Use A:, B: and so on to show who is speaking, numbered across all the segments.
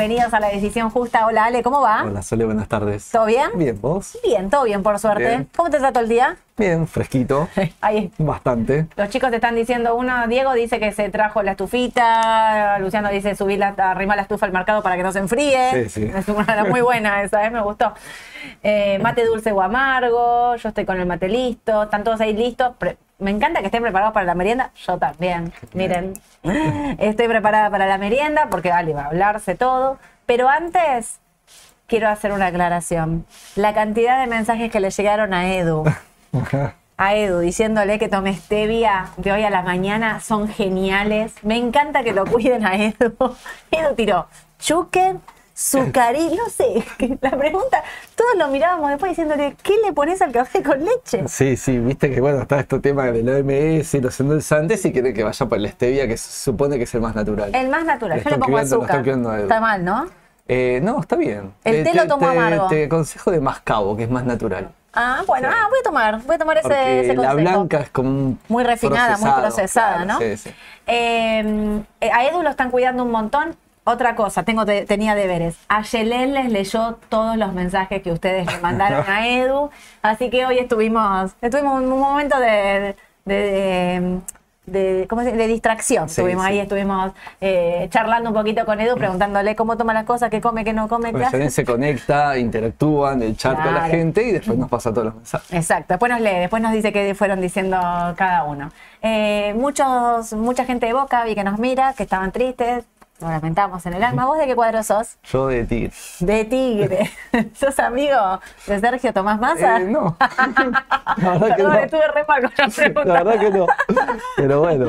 A: Bienvenidos a La Decisión Justa. Hola Ale, ¿cómo va?
B: Hola Sole, buenas tardes.
A: ¿Todo bien?
B: Bien, ¿vos?
A: Bien, todo bien, por suerte.
B: Bien.
A: ¿Cómo te trató el día?
B: Bien, fresquito.
A: Ahí.
B: Bastante.
A: Los chicos te están diciendo, uno, Diego dice que se trajo la estufita, Luciano dice subir la, arrimar la estufa al mercado para que no se enfríe.
B: Sí, sí.
A: Es una muy buena esa, ¿eh? me gustó. Eh, mate dulce o amargo, yo estoy con el mate listo, están todos ahí listos. Pre- me encanta que estén preparados para la merienda, yo también. Miren, estoy preparada para la merienda porque vale, va a hablarse todo. Pero antes, quiero hacer una aclaración. La cantidad de mensajes que le llegaron a Edu a Edu diciéndole que tome stevia de hoy a la mañana son geniales. Me encanta que lo cuiden a Edu. Edu tiró chuque, sucarí, no sé. La pregunta, todos lo mirábamos después diciéndole, ¿qué le pones al café con leche?
B: Sí, sí, viste que bueno, está este tema del OMS y los endulzantes y quiere que vaya por el stevia, que se supone que es el más natural.
A: El más natural,
B: Le
A: yo le pongo azúcar. Está mal, ¿no?
B: Eh, no, está bien.
A: El
B: Eh,
A: té
B: te-
A: lo tomo
B: te-
A: amargo.
B: Te aconsejo de mascabo, que es más natural.
A: Ah, bueno,
B: Sí.
A: ah, voy a tomar, voy a tomar ese, ese
B: la
A: consejo.
B: blanca es como un
A: Muy refinada, muy procesada,
B: claro,
A: ¿no?
B: Sí, sí.
A: Eh, eh, a Edu lo están cuidando un montón. Otra cosa, tengo te- tenía deberes. A Yelén les leyó todos los mensajes que ustedes le mandaron a Edu, así que hoy estuvimos, estuvimos en un momento de, de, de- de- ¿cómo se dice? de distracción.
B: Sí,
A: estuvimos
B: sí.
A: ahí, estuvimos eh, charlando un poquito con Edu, preguntándole cómo toma las cosas, qué come, qué no come.
B: Bueno, se conecta, interactúan, el chat con la
A: Claro.
B: gente y después nos pasa todos los mensajes.
A: Exacto, después nos lee, después nos dice qué fueron diciendo cada uno. Eh, muchos, mucha gente de Boca vi que nos mira, que estaban tristes, lo lamentamos en el alma. ¿Vos de qué cuadro sos?
B: Yo de tigre.
A: De Tigre. ¿Sos amigo de Sergio Tomás Massa?
B: Eh, no. La verdad que no.
A: estuve re mal con la pregunta.
B: La verdad que no. Pero bueno.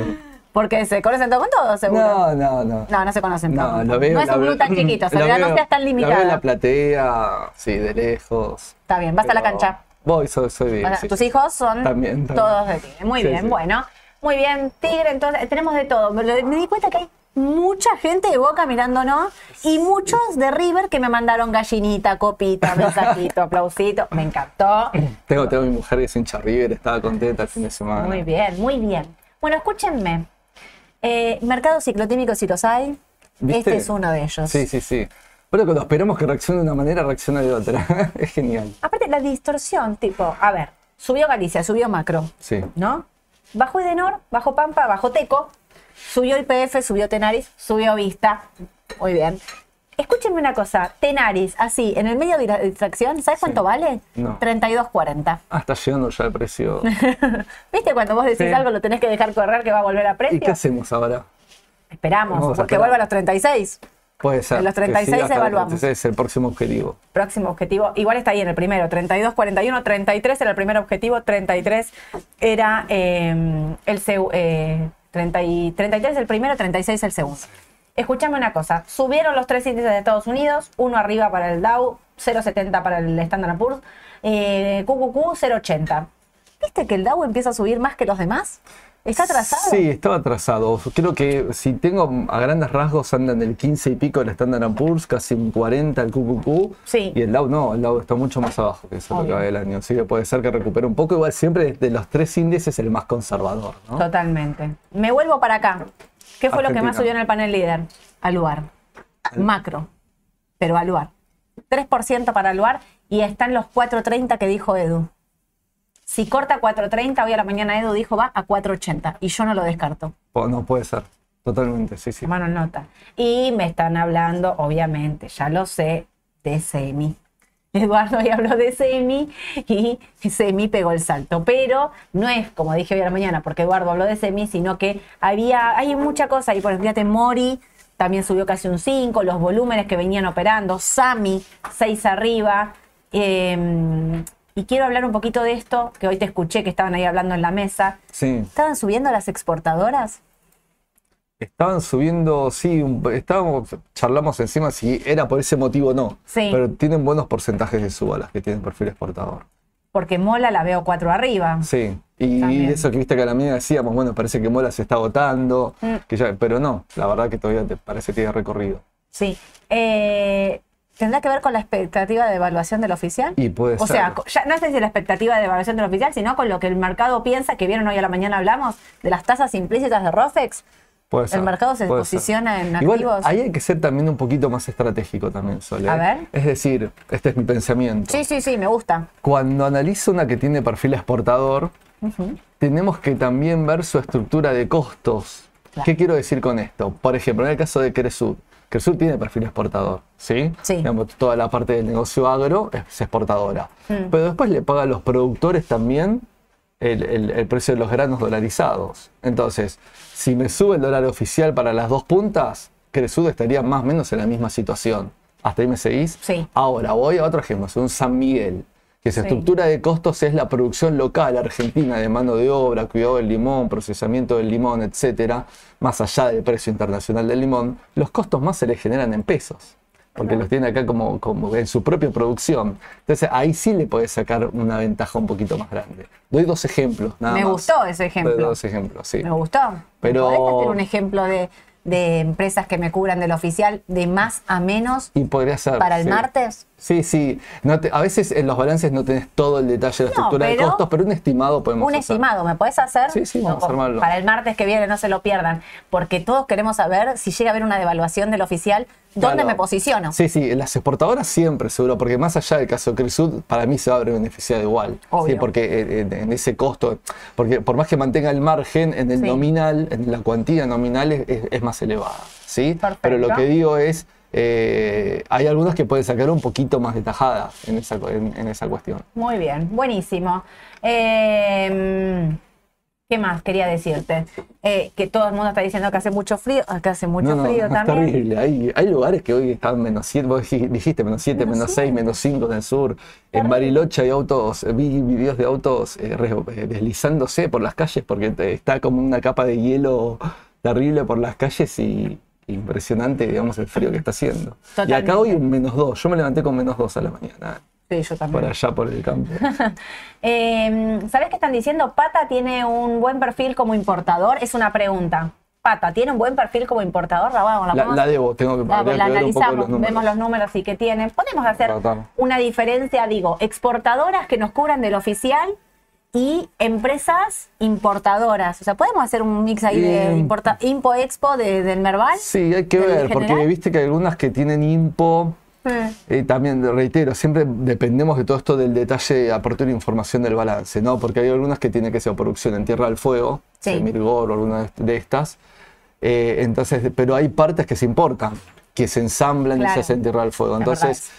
A: Porque se conocen todos con todos, seguro.
B: No, no, no.
A: No, no se conocen
B: No,
A: todos.
B: lo veo.
A: no es un club tan chiquito, o sea, no seas tan
B: La veo en la platea, sí, de lejos.
A: Está bien, vas a la
B: Pero
A: cancha.
B: Voy, soy, soy bien. Sí.
A: Tus hijos son
B: También, también.
A: todos de Tigre. Muy
B: Sí,
A: bien,
B: sí.
A: bueno. Muy bien, Tigre, entonces tenemos de todo. Lo- me di cuenta que hay mucha gente de Boca mirándonos y muchos de River que me mandaron gallinita, copita, mensajito, aplausito. Me encantó.
B: Tengo, tengo mi mujer que es hincha River, estaba contenta el fin de semana.
A: Muy bien, muy bien. Bueno, escúchenme. Eh, mercados ciclotímicos, si los hay,
B: ¿Viste?
A: este es uno de ellos.
B: Sí, sí, sí. Bueno, cuando esperamos que reaccione de una manera, reacciona de otra. es genial.
A: Aparte, la distorsión, tipo, a ver, subió Galicia, subió Macro,
B: Sí.
A: ¿no? Bajó Edenor, bajó Pampa, bajó Teco, subió IPF, subió Tenaris, subió Vista. Muy bien. Escúchenme una cosa, Tenaris, así, en el medio de la distracción, ¿sabes cuánto vale?
B: No.
A: 32.40.
B: Ah, está llegando ya el precio.
A: ¿Viste cuando vos decís
B: Sí.
A: algo lo tenés que dejar correr que va a volver a
B: ¿Y
A: precio?
B: qué hacemos ahora?
A: Esperamos,
B: Vamos
A: porque vuelva a los 36.
B: Puede ser.
A: En los
B: que
A: 36
B: siga hasta los
A: evaluamos.
B: 36 es el próximo objetivo.
A: Próximo objetivo, igual está ahí en el primero, 32, 41, 33 era el primer objetivo, 33 era eh, el eh, 30 y- 33 el primero, 36 el segundo. Escuchame una cosa, subieron los tres índices de Estados Unidos, uno arriba para el Dow, 0,70 para el Standard Poor's, eh, QQQ 0,80. ¿Viste que el Dow empieza a subir más que los demás? ¿Está atrasado?
B: Sí, estaba atrasado. Creo que si tengo a grandes rasgos andan del 15 y pico el Standard Poor's, casi un 40 el QQQ.
A: Sí.
B: Y el Dow no, el Dow está mucho más abajo que eso lo que va del año. Así que puede ser que recupere un poco. Igual siempre de los tres índices el más conservador, ¿no?
A: Totalmente. Me vuelvo para acá. ¿Qué fue lo que más subió en el panel líder? Aluar. Macro. Pero Aluar. 3% para Aluar y están los 4.30 que dijo Edu. Si corta 4.30, hoy a la mañana Edu dijo va a 4.80 y yo no lo descarto.
B: No puede ser. Totalmente, sí, sí.
A: Mano nota. Y me están hablando, obviamente, ya lo sé, de Semi. Eduardo hoy habló de Semi y Semi pegó el salto. Pero no es como dije hoy a la mañana, porque Eduardo habló de Semi, sino que había, hay mucha cosa. Y por ejemplo, fíjate, Mori también subió casi un 5, los volúmenes que venían operando, Sami 6 arriba. eh, y quiero hablar un poquito de esto, que hoy te escuché que estaban ahí hablando en la mesa.
B: Sí.
A: ¿Estaban subiendo las exportadoras?
B: Estaban subiendo, sí, estábamos, charlamos encima si era por ese motivo o no.
A: Sí.
B: Pero tienen buenos porcentajes de suba las que tienen perfil exportador.
A: Porque Mola la veo 4 arriba.
B: Sí. Y
A: También.
B: eso que viste que a la mía decíamos, bueno, parece que Mola se está agotando,
A: Mm.
B: que ya, pero no, la verdad que todavía te parece que tiene recorrido.
A: Sí. Eh, ¿Tendrá que ver con la expectativa de evaluación del oficial?
B: Y puede
A: o
B: ser.
A: sea, ya no sé si la expectativa de evaluación del oficial, sino con lo que el mercado piensa, que vieron hoy a la mañana hablamos, de las tasas implícitas de ROFEX.
B: Puede ser,
A: el mercado se
B: ser.
A: posiciona en
B: Igual,
A: activos.
B: ahí hay que ser también un poquito más estratégico también, Sole.
A: A ver.
B: Es decir, este es mi pensamiento.
A: Sí, sí, sí, me gusta.
B: Cuando analizo una que tiene perfil exportador, tenemos que también ver su estructura de costos.
A: Claro.
B: ¿Qué quiero decir con esto? Por ejemplo, en el caso de Cresud, Cresud tiene perfil exportador, ¿sí?
A: Sí.
B: Digamos, toda la parte del negocio agro es exportadora.
A: Mm.
B: Pero después le paga a los productores también el, el- el precio de los granos dolarizados. Entonces, si me sube el dólar oficial para las dos puntas, Cresud estaría más o menos en la misma situación. ¿Hasta ahí me seguís?
A: Sí.
B: Ahora voy a otro ejemplo, un San Miguel, que su
A: Sí.
B: estructura de costos es la producción local argentina de mano de obra, cuidado del limón, procesamiento del limón, etcétera, más allá del precio internacional del limón, los costos más se le generan en pesos. Porque los tiene acá como, como en su propia producción. Entonces ahí sí le puedes sacar una ventaja un poquito más grande. Doy dos ejemplos, nada
A: Me
B: más.
A: gustó ese ejemplo.
B: Doy dos ejemplos, sí.
A: Me gustó.
B: Pero-
A: ¿Podés hacer un ejemplo de, de empresas que me cubran del oficial de más a menos
B: Y podría ser.
A: para el
B: sí.
A: martes?
B: Sí, sí. No te- a veces en los balances no tenés todo el detalle de la
A: No,
B: estructura de costos, pero un estimado podemos
A: Un
B: hacer.
A: estimado, ¿me puedes hacer?
B: Sí, sí, vamos a armarlo.
A: Para el martes que viene, no se lo pierdan. Porque todos queremos saber si llega a haber una devaluación del oficial, ¿dónde
B: Claro.
A: me posiciono?
B: Sí, sí, las exportadoras siempre, seguro, porque más allá del caso de Cresud, para mí se va a ver beneficiado igual.
A: Obvio.
B: Sí, porque en, en ese costo, porque por más que mantenga el margen, en el
A: Sí.
B: nominal, en la cuantía nominal es, es- es más elevada. ¿sí?
A: Perfecto.
B: Pero lo que digo es, eh, hay algunos que pueden sacar un poquito más de tajada en esa, en- en esa cuestión.
A: Muy bien, buenísimo. Eh, ¿Qué más quería decirte? Eh, que todo el mundo está diciendo que hace mucho frío. Acá hace mucho
B: No, no,
A: frío
B: es
A: también.
B: terrible. Hay, hay lugares que hoy están menos 7, vos dij- dijiste menos 7,
A: Menos
B: menos 6,
A: siete.
B: menos 5 en el sur. En Bariloche hay autos, eh, vi videos de autos deslizándose por las calles porque está como una capa de hielo terrible por las calles y impresionante, digamos, el frío que está haciendo. Y acá hoy un menos 2. Yo me levanté con menos 2 a la mañana,
A: Sí, yo también.
B: por allá por el campo.
A: Eh, ¿Sabes qué están diciendo? Pata tiene un buen perfil como importador. Es una pregunta. Pata, ¿tiene un buen perfil como importador? La, vamos, la
B: La,
A: vamos-
B: la debo, tengo que,
A: la-
B: que
A: analizamos,
B: los
A: vemos los números y que tienen. Podemos hacer una diferencia, digo, exportadoras que nos cubran del oficial y empresas importadoras. O sea, podemos hacer un mix ahí de importa, Impo Expo de- del Merval.
B: Sí, hay que
A: ¿Del
B: ver, porque viste que hay algunas que tienen impo.
A: Mm.
B: Eh, también reitero, siempre dependemos de todo esto del detalle de información del balance, ¿no? Porque hay algunas que tienen que ser producción en Tierra del Fuego,
A: Sí.
B: Mirgor o alguna de- estas. Eh, entonces, pero hay partes que se importan, que se ensamblan y se hacen en Tierra del Fuego.
A: Es
B: Entonces,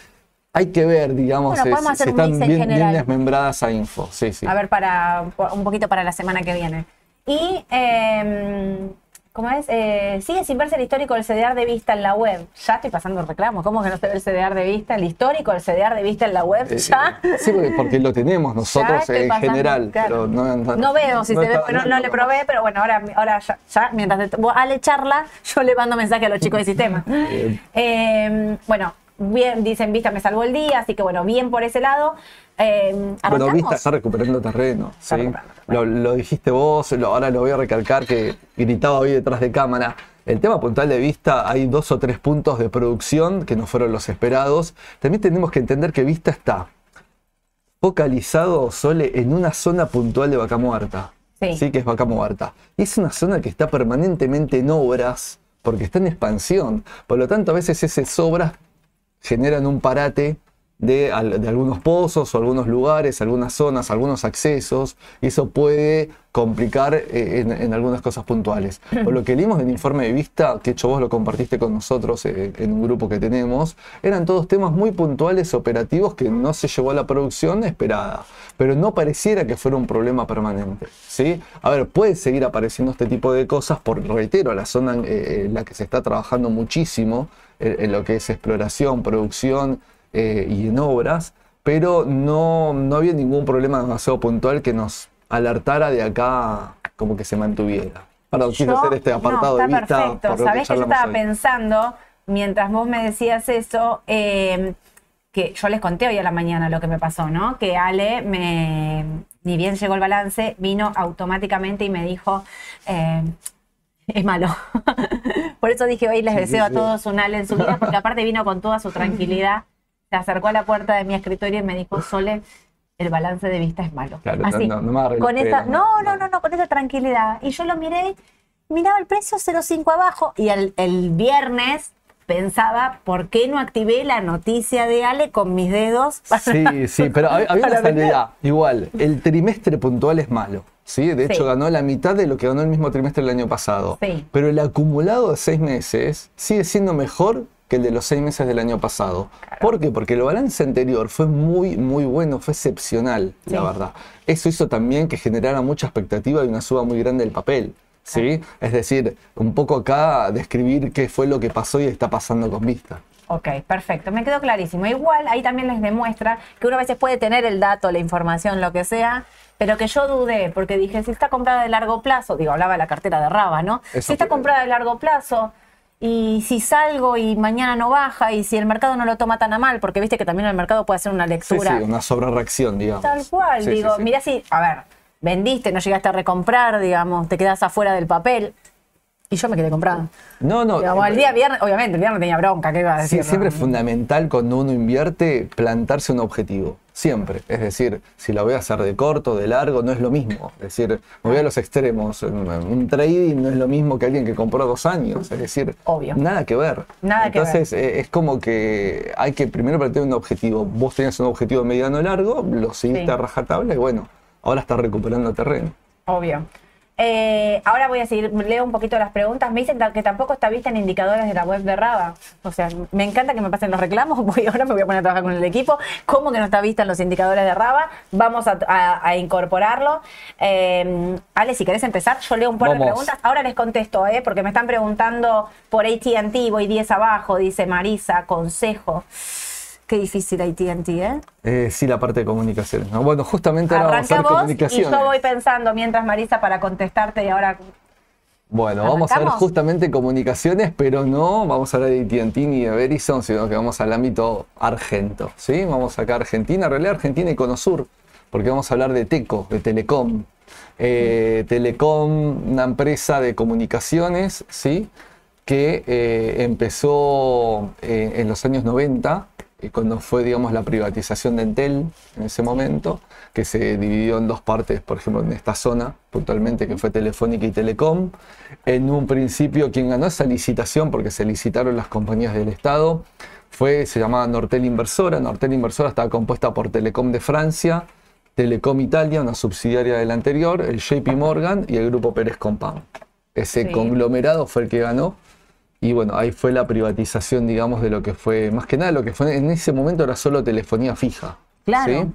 B: hay que ver, digamos,
A: Bueno,
B: eh,
A: hacer
B: están bien, bien desmembradas a info. Sí, sí.
A: A ver, para un poquito para la semana que viene. Y, eh, ¿cómo es? Eh, sigue sin verse el histórico del CDR de vista en la web. Ya estoy pasando el reclamo. ¿Cómo que no se ve el CDR de vista? El histórico del CDR de vista en la web.
B: Eh,
A: ya.
B: Sí, porque, lo tenemos nosotros
A: estoy
B: en
A: pasando,
B: general,
A: claro.
B: pero no, no-
A: No veo si
B: no
A: se ve,
B: está-
A: no, le probé, pero bueno, ahora, ahora ya, ya, mientras te- vos, Ale charla, yo le mando mensaje a los chicos de sistema. Eh, bueno, bien, dicen Vista me salvó el día, así que bueno, bien por ese lado. Eh,
B: Bueno,
A: ¿arrancamos?
B: Vista está recuperando terreno. ¿sí?
A: recuperando
B: Lo, lo dijiste vos, lo- ahora lo voy a recalcar que gritaba hoy detrás de cámara. El tema puntual de Vista, hay dos o tres puntos de producción que no fueron los esperados. También tenemos que entender que Vista está focalizado, Sole, en una zona puntual de Vaca Muerta.
A: Sí.
B: que es Vaca Muerta. Y es una zona que está permanentemente en obras porque está en expansión. Por lo tanto, a veces esas obras generan un parate de, al- de algunos pozos o algunos lugares, algunas zonas, algunos accesos, y eso puede complicar eh, en, en algunas cosas puntuales. Por lo que leímos en el informe de vista, que hecho vos lo compartiste con nosotros eh, en un grupo que tenemos, eran todos temas muy puntuales, operativos, que no se llevó a la producción esperada, pero no pareciera que fuera un problema permanente. ¿sí? A ver, puede seguir apareciendo este tipo de cosas, por reitero, la zona en, eh, en la que se está trabajando muchísimo, en, en lo que es exploración, producción, eh, y en obras, pero no, no había ningún problema demasiado puntual que nos alertara de acá como que se mantuviera.
A: Yo-
B: hacer este apartado
A: no,
B: de
A: está
B: vista.
A: perfecto. Sabés que yo estaba
B: hoy.
A: pensando, mientras vos me decías eso, eh, que yo les conté hoy a la mañana lo que me pasó, ¿no? Que Ale, me, ni bien llegó el balance, vino automáticamente y me dijo, eh, es malo. Por eso dije hoy les
B: Sí,
A: deseo
B: sí.
A: a todos un Ale en su vida, porque aparte vino con toda su tranquilidad, se acercó a la puerta de mi escritorio y me dijo, Sole, el balance de vista es malo.
B: Claro, no-
A: Así,
B: no- no los
A: con esa, no,
B: no,
A: no, no, no, con esa tranquilidad. Y yo lo miré miraba el precio 0,5 abajo y el, el viernes pensaba, ¿por qué no activé la noticia de Ale con mis dedos?
B: Sí, sí, pero hab- había una salvedad. Igual, el trimestre puntual es malo. ¿sí? De hecho,
A: Sí.
B: ganó la mitad de lo que ganó el mismo trimestre del año pasado.
A: Sí.
B: Pero el acumulado de seis meses sigue siendo mejor que el de los seis meses del año pasado. ¿Por qué? Porque el balance anterior fue muy, muy bueno, fue excepcional, la verdad. Eso hizo también que generara mucha expectativa y una suba muy grande del papel. ¿sí? Es decir, un poco acá describir qué fue lo que pasó y está pasando con Vista.
A: Ok, perfecto, me quedó clarísimo. Igual ahí también les demuestra que uno a veces puede tener el dato, la información, lo que sea, pero que yo dudé, porque dije, si está comprada de largo plazo, digo, hablaba de la cartera de Raba, ¿no?
B: Eso
A: si está comprada de largo plazo y si salgo y mañana no baja y si el mercado no lo toma tan a mal, porque viste que también el mercado puede hacer una
B: Sí,
A: lectura.
B: sí, una sobrereacción, digamos.
A: Tal cual,
B: Sí, sí,
A: digo,
B: sí.
A: mirá si, a ver, vendiste, no llegaste a recomprar, digamos, te quedas afuera del papel. Y yo me quedé comprada.
B: No, no.
A: Digamos, el
B: eh,
A: día viernes, obviamente, el viernes tenía bronca, ¿qué iba a
B: Sí,
A: decir?
B: siempre
A: no?
B: es fundamental cuando uno invierte plantarse un objetivo. Siempre. Es decir, si la voy a hacer de corto, de largo, no es lo mismo. Es decir, me voy a los extremos. Un trading no es lo mismo que alguien que compró dos años. Es decir,
A: Obvio.
B: nada que ver.
A: Nada que
B: Entonces, eh, es como que hay que primero plantear un objetivo. Vos tenías un objetivo mediano largo, lo seguiste
A: Sí.
B: a rajatabla y bueno, ahora estás recuperando terreno.
A: Obvio. Eh, ahora voy a seguir, leo un poquito las preguntas. Me dicen que tampoco está vista en indicadores de la web de Raba. O sea, me encanta que me pasen los reclamos, porque ahora me voy a poner a trabajar con el equipo. ¿Cómo que no está vista en los indicadores de Raba? Vamos a, a- a incorporarlo. Eh, Ale, si querés empezar, yo leo un par de preguntas. Ahora les contesto, ¿eh? porque me están preguntando por ATT, voy 10 abajo, dice Marisa, consejo. Qué difícil ATT, ¿eh?
B: Eh, sí, la parte de comunicaciones. ¿no? Bueno, justamente ahora vamos a
A: Arranca
B: ver
A: y yo voy pensando mientras Marisa para contestarte y ahora
B: Bueno, vamos a ver justamente comunicaciones, pero no vamos a hablar de AT&T ni de Verizon, sino que vamos al ámbito argento, ¿sí? Vamos acá a Argentina, en realidad Argentina y Conosur, porque vamos a hablar de Teco, de Telecom. Eh, Telecom, una empresa de comunicaciones, ¿sí? Que eh, empezó eh, en los años 90, eh, cuando fue, digamos, la privatización de Entel en ese momento, que se dividió en dos partes, por ejemplo, en esta zona, puntualmente, que fue Telefónica y Telecom. En un principio, quien ganó esa licitación, porque se licitaron las compañías del Estado, fue, se llamaba Nortel Inversora. Nortel Inversora estaba compuesta por Telecom de Francia, Telecom Italia, una subsidiaria del anterior, el JP Morgan y el grupo Pérez Compam. Ese
A: Sí.
B: conglomerado fue el que ganó. Y bueno, ahí fue la privatización, digamos, de lo que fue, más que nada, lo que fue en ese momento era solo telefonía fija.
A: Claro.
B: ¿sí?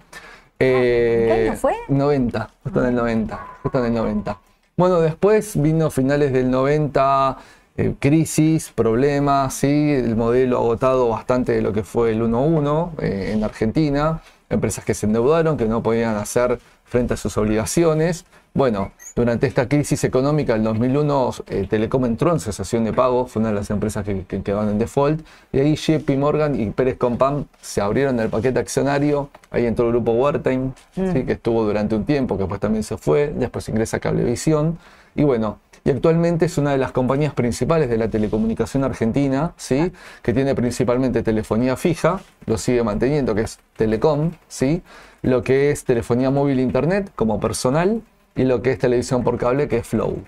B: Eh,
A: ¿qué año fue?
B: 90, justo en el 90, justo en el 90. Bueno, después vino finales del 90, eh, crisis, problemas, ¿sí? el modelo agotado bastante de lo que fue el 1-1 eh, en Argentina, empresas que se endeudaron, que no podían hacer frente a sus obligaciones. Bueno, durante esta crisis económica del 2001, eh, Telecom entró en cesación de pago, fue una de las empresas que, que quedaron en default, y ahí JP Morgan y Pérez Compam se abrieron el paquete accionario, ahí entró el grupo Wertheim, ¿sí? que estuvo durante un tiempo, que después también se fue, después ingresa Cablevisión, y bueno, y actualmente es una de las compañías principales de la telecomunicación argentina, ¿sí? que tiene principalmente telefonía fija, lo sigue manteniendo, que es Telecom, ¿sí? lo que es telefonía móvil e internet como personal, y lo que es televisión por cable, que es Flow.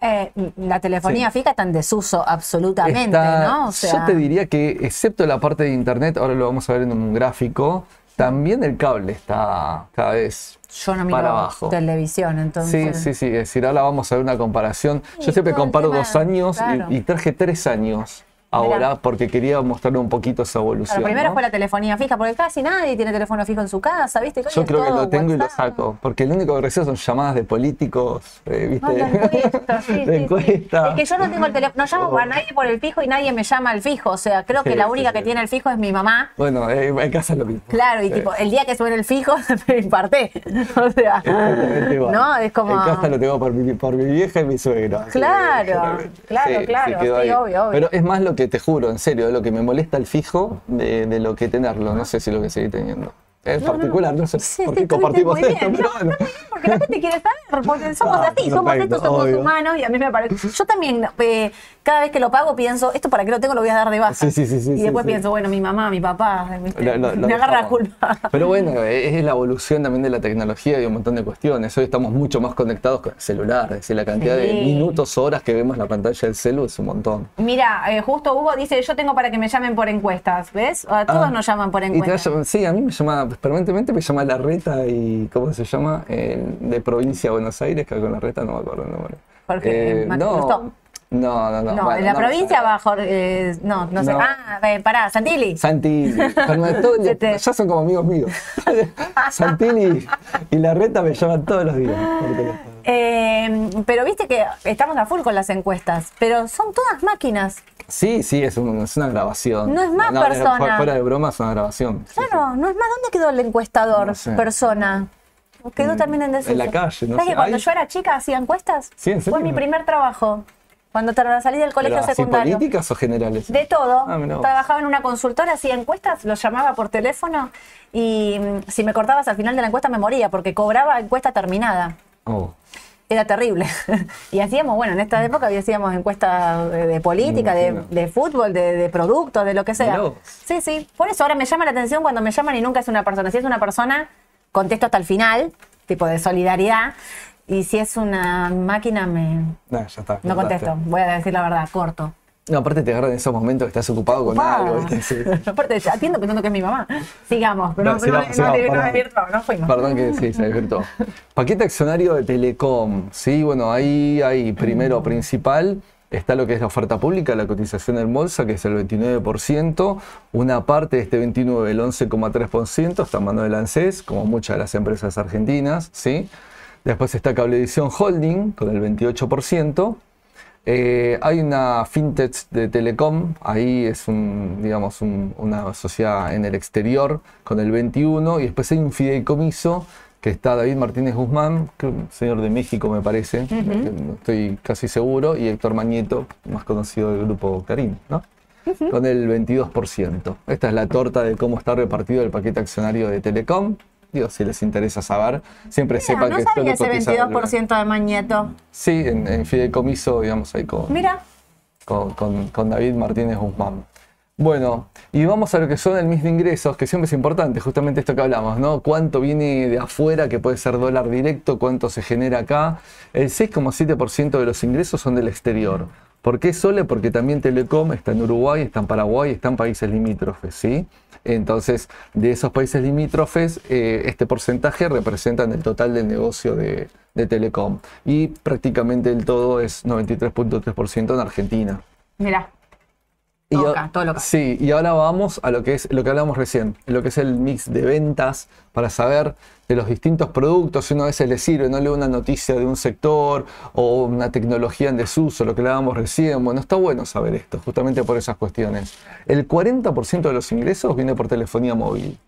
A: eh, la telefonía fija está en desuso absolutamente,
B: Está-
A: ¿no? O sea,
B: Yo te diría que, excepto la parte de internet, ahora lo vamos a ver en un gráfico, también el cable está cada vez
A: yo no miro
B: para abajo.
A: televisión,
B: Sí,
A: entonces.
B: sí, sí. Es decir, ahora vamos a ver una comparación.
A: Sí,
B: Yo siempre comparo dos años y, traje tres años ahora
A: Mirá.
B: porque quería mostrar un poquito esa evolución.
A: Claro, primero
B: ¿no?
A: fue la telefonía fija, porque casi nadie tiene teléfono fijo en su casa, ¿viste?
B: Yo creo que lo tengo y lo
A: WhatsApp.
B: saco, porque lo único que recibo son llamadas de políticos, eh, ¿viste?
A: No, encuesta, sí,
B: de
A: sí, sí.
B: encuesta.
A: Es que yo no tengo el teléfono, no llamo a nadie por el fijo y nadie me llama al fijo. O sea, creo que
B: Sí,
A: la
B: sí,
A: única
B: sí.
A: que tiene el fijo es mi mamá.
B: Bueno, eh, en casa es lo mismo.
A: Claro, y
B: Sí.
A: tipo, el día que suene el fijo, me imparté. O sea,
B: igual.
A: no, es como.
B: En casa lo tengo por mi, por mi vieja y mi suegra.
A: Claro, claro, claro, sí, obvio, obvio.
B: Pero es más lo que te juro, en serio, es lo que me molesta el fijo de, de lo que tenerlo. No sé si lo que seguí teniendo. en particular, no sé
A: Sí,
B: por
A: sí,
B: qué compartimos esto,
A: bien.
B: pero bueno.
A: No, está muy bien, porque la gente quiere saber, porque somos
B: Ah,
A: así, somos estos, somos
B: obvio.
A: humanos y a mí me parece. Yo también, eh, cada vez que lo pago, pienso, esto para qué lo tengo, lo voy a dar de baja.
B: Sí, sí, sí, sí,
A: y después pienso, bueno, mi mamá, mi papá, me agarra la culpa.
B: Pero bueno, es la evolución también de la tecnología y un montón de cuestiones. Hoy estamos mucho más conectados con el celular, es decir, la cantidad de minutos, horas que vemos la pantalla del celu es un montón.
A: Mira, eh, justo Hugo dice, yo tengo para que me llamen por encuestas, ¿ves? A todos
B: Ah,
A: nos llaman por
B: Y te
A: encuestas.
B: sí, a mí me llama, permanentemente me llama La Reta y, ¿cómo se llama? Eh, de provincia de Buenos Aires, que con La Reta no me acuerdo el nombre.
A: Jorge
B: Eh, no. No, no, no.
A: No,
B: bueno,
A: en la
B: no,
A: provincia va Jorge, eh, no, no sé.
B: No.
A: Ah, eh, pará, Santilli.
B: Santilli, todo
A: te-
B: ya son como amigos míos. Santilli y La Reta me llaman todos los días.
A: Eh, pero viste que estamos a full con las encuestas, pero son todas máquinas.
B: Sí, sí, es, un- es una grabación.
A: No es más
B: fu-
A: persona.
B: Fuera de broma, es una grabación. Sí,
A: Claro, no es más, ¿dónde quedó el encuestador
B: No sé.
A: persona? Quedó también en desuso.
B: en la calle, no
A: ¿Sabes que cuando yo era chica hacía encuestas?
B: Sí, ¿en
A: Fue
B: serio?
A: mi primer trabajo. Cuando salí del
B: ¿Pero
A: colegio
B: así
A: secundario.
B: políticas o generales?
A: De todo.
B: Ah.
A: Trabajaba en una consultora, hacía encuestas, los llamaba por teléfono y mm, si me cortabas al final de la encuesta me moría porque cobraba encuesta terminada.
B: Oh.
A: Era terrible. y hacíamos, bueno, en esta época hacíamos encuestas de, de política, de, fútbol, de, de productos, de lo que sea. Sí, sí. Por eso ahora me llama la atención cuando me llaman y nunca es una persona. Si es una persona, contesto hasta el final, tipo de solidaridad. Y si es una máquina, me...
B: Nah, ya está.
A: no contesto. Voy a decir la verdad, corto.
B: No, aparte te agarran en esos momentos que estás ocupado con algo. ¿viste? Sí.
A: Aparte, atiendo pensando que es mi mamá. Sigamos, pero no,
B: No, sigamos,
A: no, no, no,
B: perdón.
A: desvirtuó, no fuimos.
B: Perdón que sí, se desvirtuó. Paquete accionario de Telecom. Sí, bueno, ahí hay primero principal. Está lo que es la oferta pública, la cotización en bolsa, que es el 29%. Una parte de este 29, el 11,3%, está en mano del ANSES, como muchas de las empresas argentinas. ¿sí? Después está Cablevisión Holding, con el 28%. Eh, hay una fintech de Telecom, ahí es un, digamos, un- una sociedad en el exterior con el 21, y después hay un fideicomiso que está David Martínez Guzmán, señor de México me parece, no estoy casi seguro, y Héctor Mañeto, más conocido del grupo Karim, ¿no? Con el 22%. Esta es la torta de cómo está repartido el paquete accionario de Telecom. Digo, si les interesa saber, siempre
A: Mira,
B: sepan
A: no
B: que
A: sabía
B: solo
A: ese
B: cotiza el-
A: 22% de Mañeto.
B: Sí, en, en fideicomiso, digamos, ahí con,
A: Mira,
B: con, con- con David Martínez Guzmán. Bueno, y vamos a lo que son el mis de ingresos, que siempre es importante, justamente esto que hablamos, ¿no? Cuánto viene de afuera, que puede ser dólar directo, cuánto se genera acá. El 6,7% de los ingresos son del exterior. ¿Por qué Sole? Porque también Telecom está en Uruguay, está en Paraguay, está en países limítrofes, ¿sí? Entonces, de esos países limítrofes, eh, este porcentaje representa en el total del negocio de, de Telecom. Y prácticamente el todo es 93.3% en Argentina.
A: mira.
B: Y
A: Todo
B: a-
A: acá, todo.
B: Sí, y ahora vamos a lo que es lo que hablamos recién, lo que es el mix de ventas para saber de los distintos productos, si uno a veces le sirve, no lee una noticia de un sector o una tecnología en desuso, lo que hablábamos recién. Bueno, está bueno saber esto, justamente por esas cuestiones. El 40% de los ingresos viene por telefonía móvil.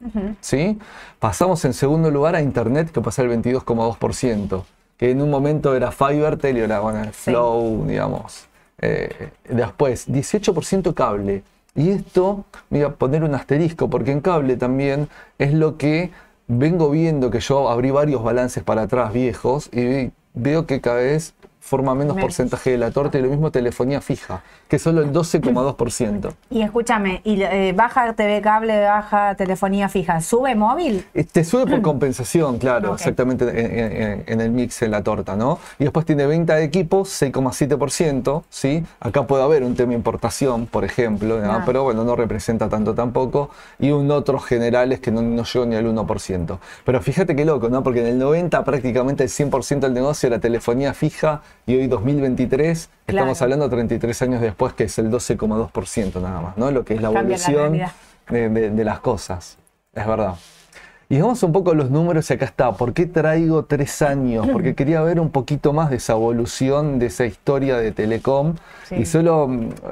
B: ¿sí? Pasamos en segundo lugar a Internet, que pasa el 22,2%, que en un momento era Fivertel y ahora, bueno, Flow, digamos. Eh, después, 18% cable. Y esto, voy a poner un asterisco, porque en cable también es lo que vengo viendo que yo abrí varios balances para atrás viejos y veo que cada vez forma menos, porcentaje de la torta y lo mismo telefonía fija, que es solo el 12,2%.
A: Y escúchame, y eh, baja TV cable, baja telefonía fija, ¿sube móvil?
B: Eh, Te sube por compensación, claro, exactamente en, en- en el mix, en la torta, ¿no? Y después tiene venta de equipos, 6,7%, ¿sí? Acá puede haber un tema importación, por ejemplo, ¿no?
A: Ah.
B: pero bueno, no representa tanto tampoco. Y un otros generales que no, no llegó ni al 1%. Pero fíjate qué loco, ¿no? Porque en el 90 prácticamente el 100% del negocio era telefonía fija y hoy 2023 estamos hablando 33 años después que es el 12,2% nada más, ¿no? Lo que es la evolución de, de- de las cosas. Es verdad. Y vamos un poco a los números y acá está. ¿Por qué traigo tres años? Porque quería ver un poquito más de esa evolución, de esa historia de Telecom.
A: Sí.
B: Y solo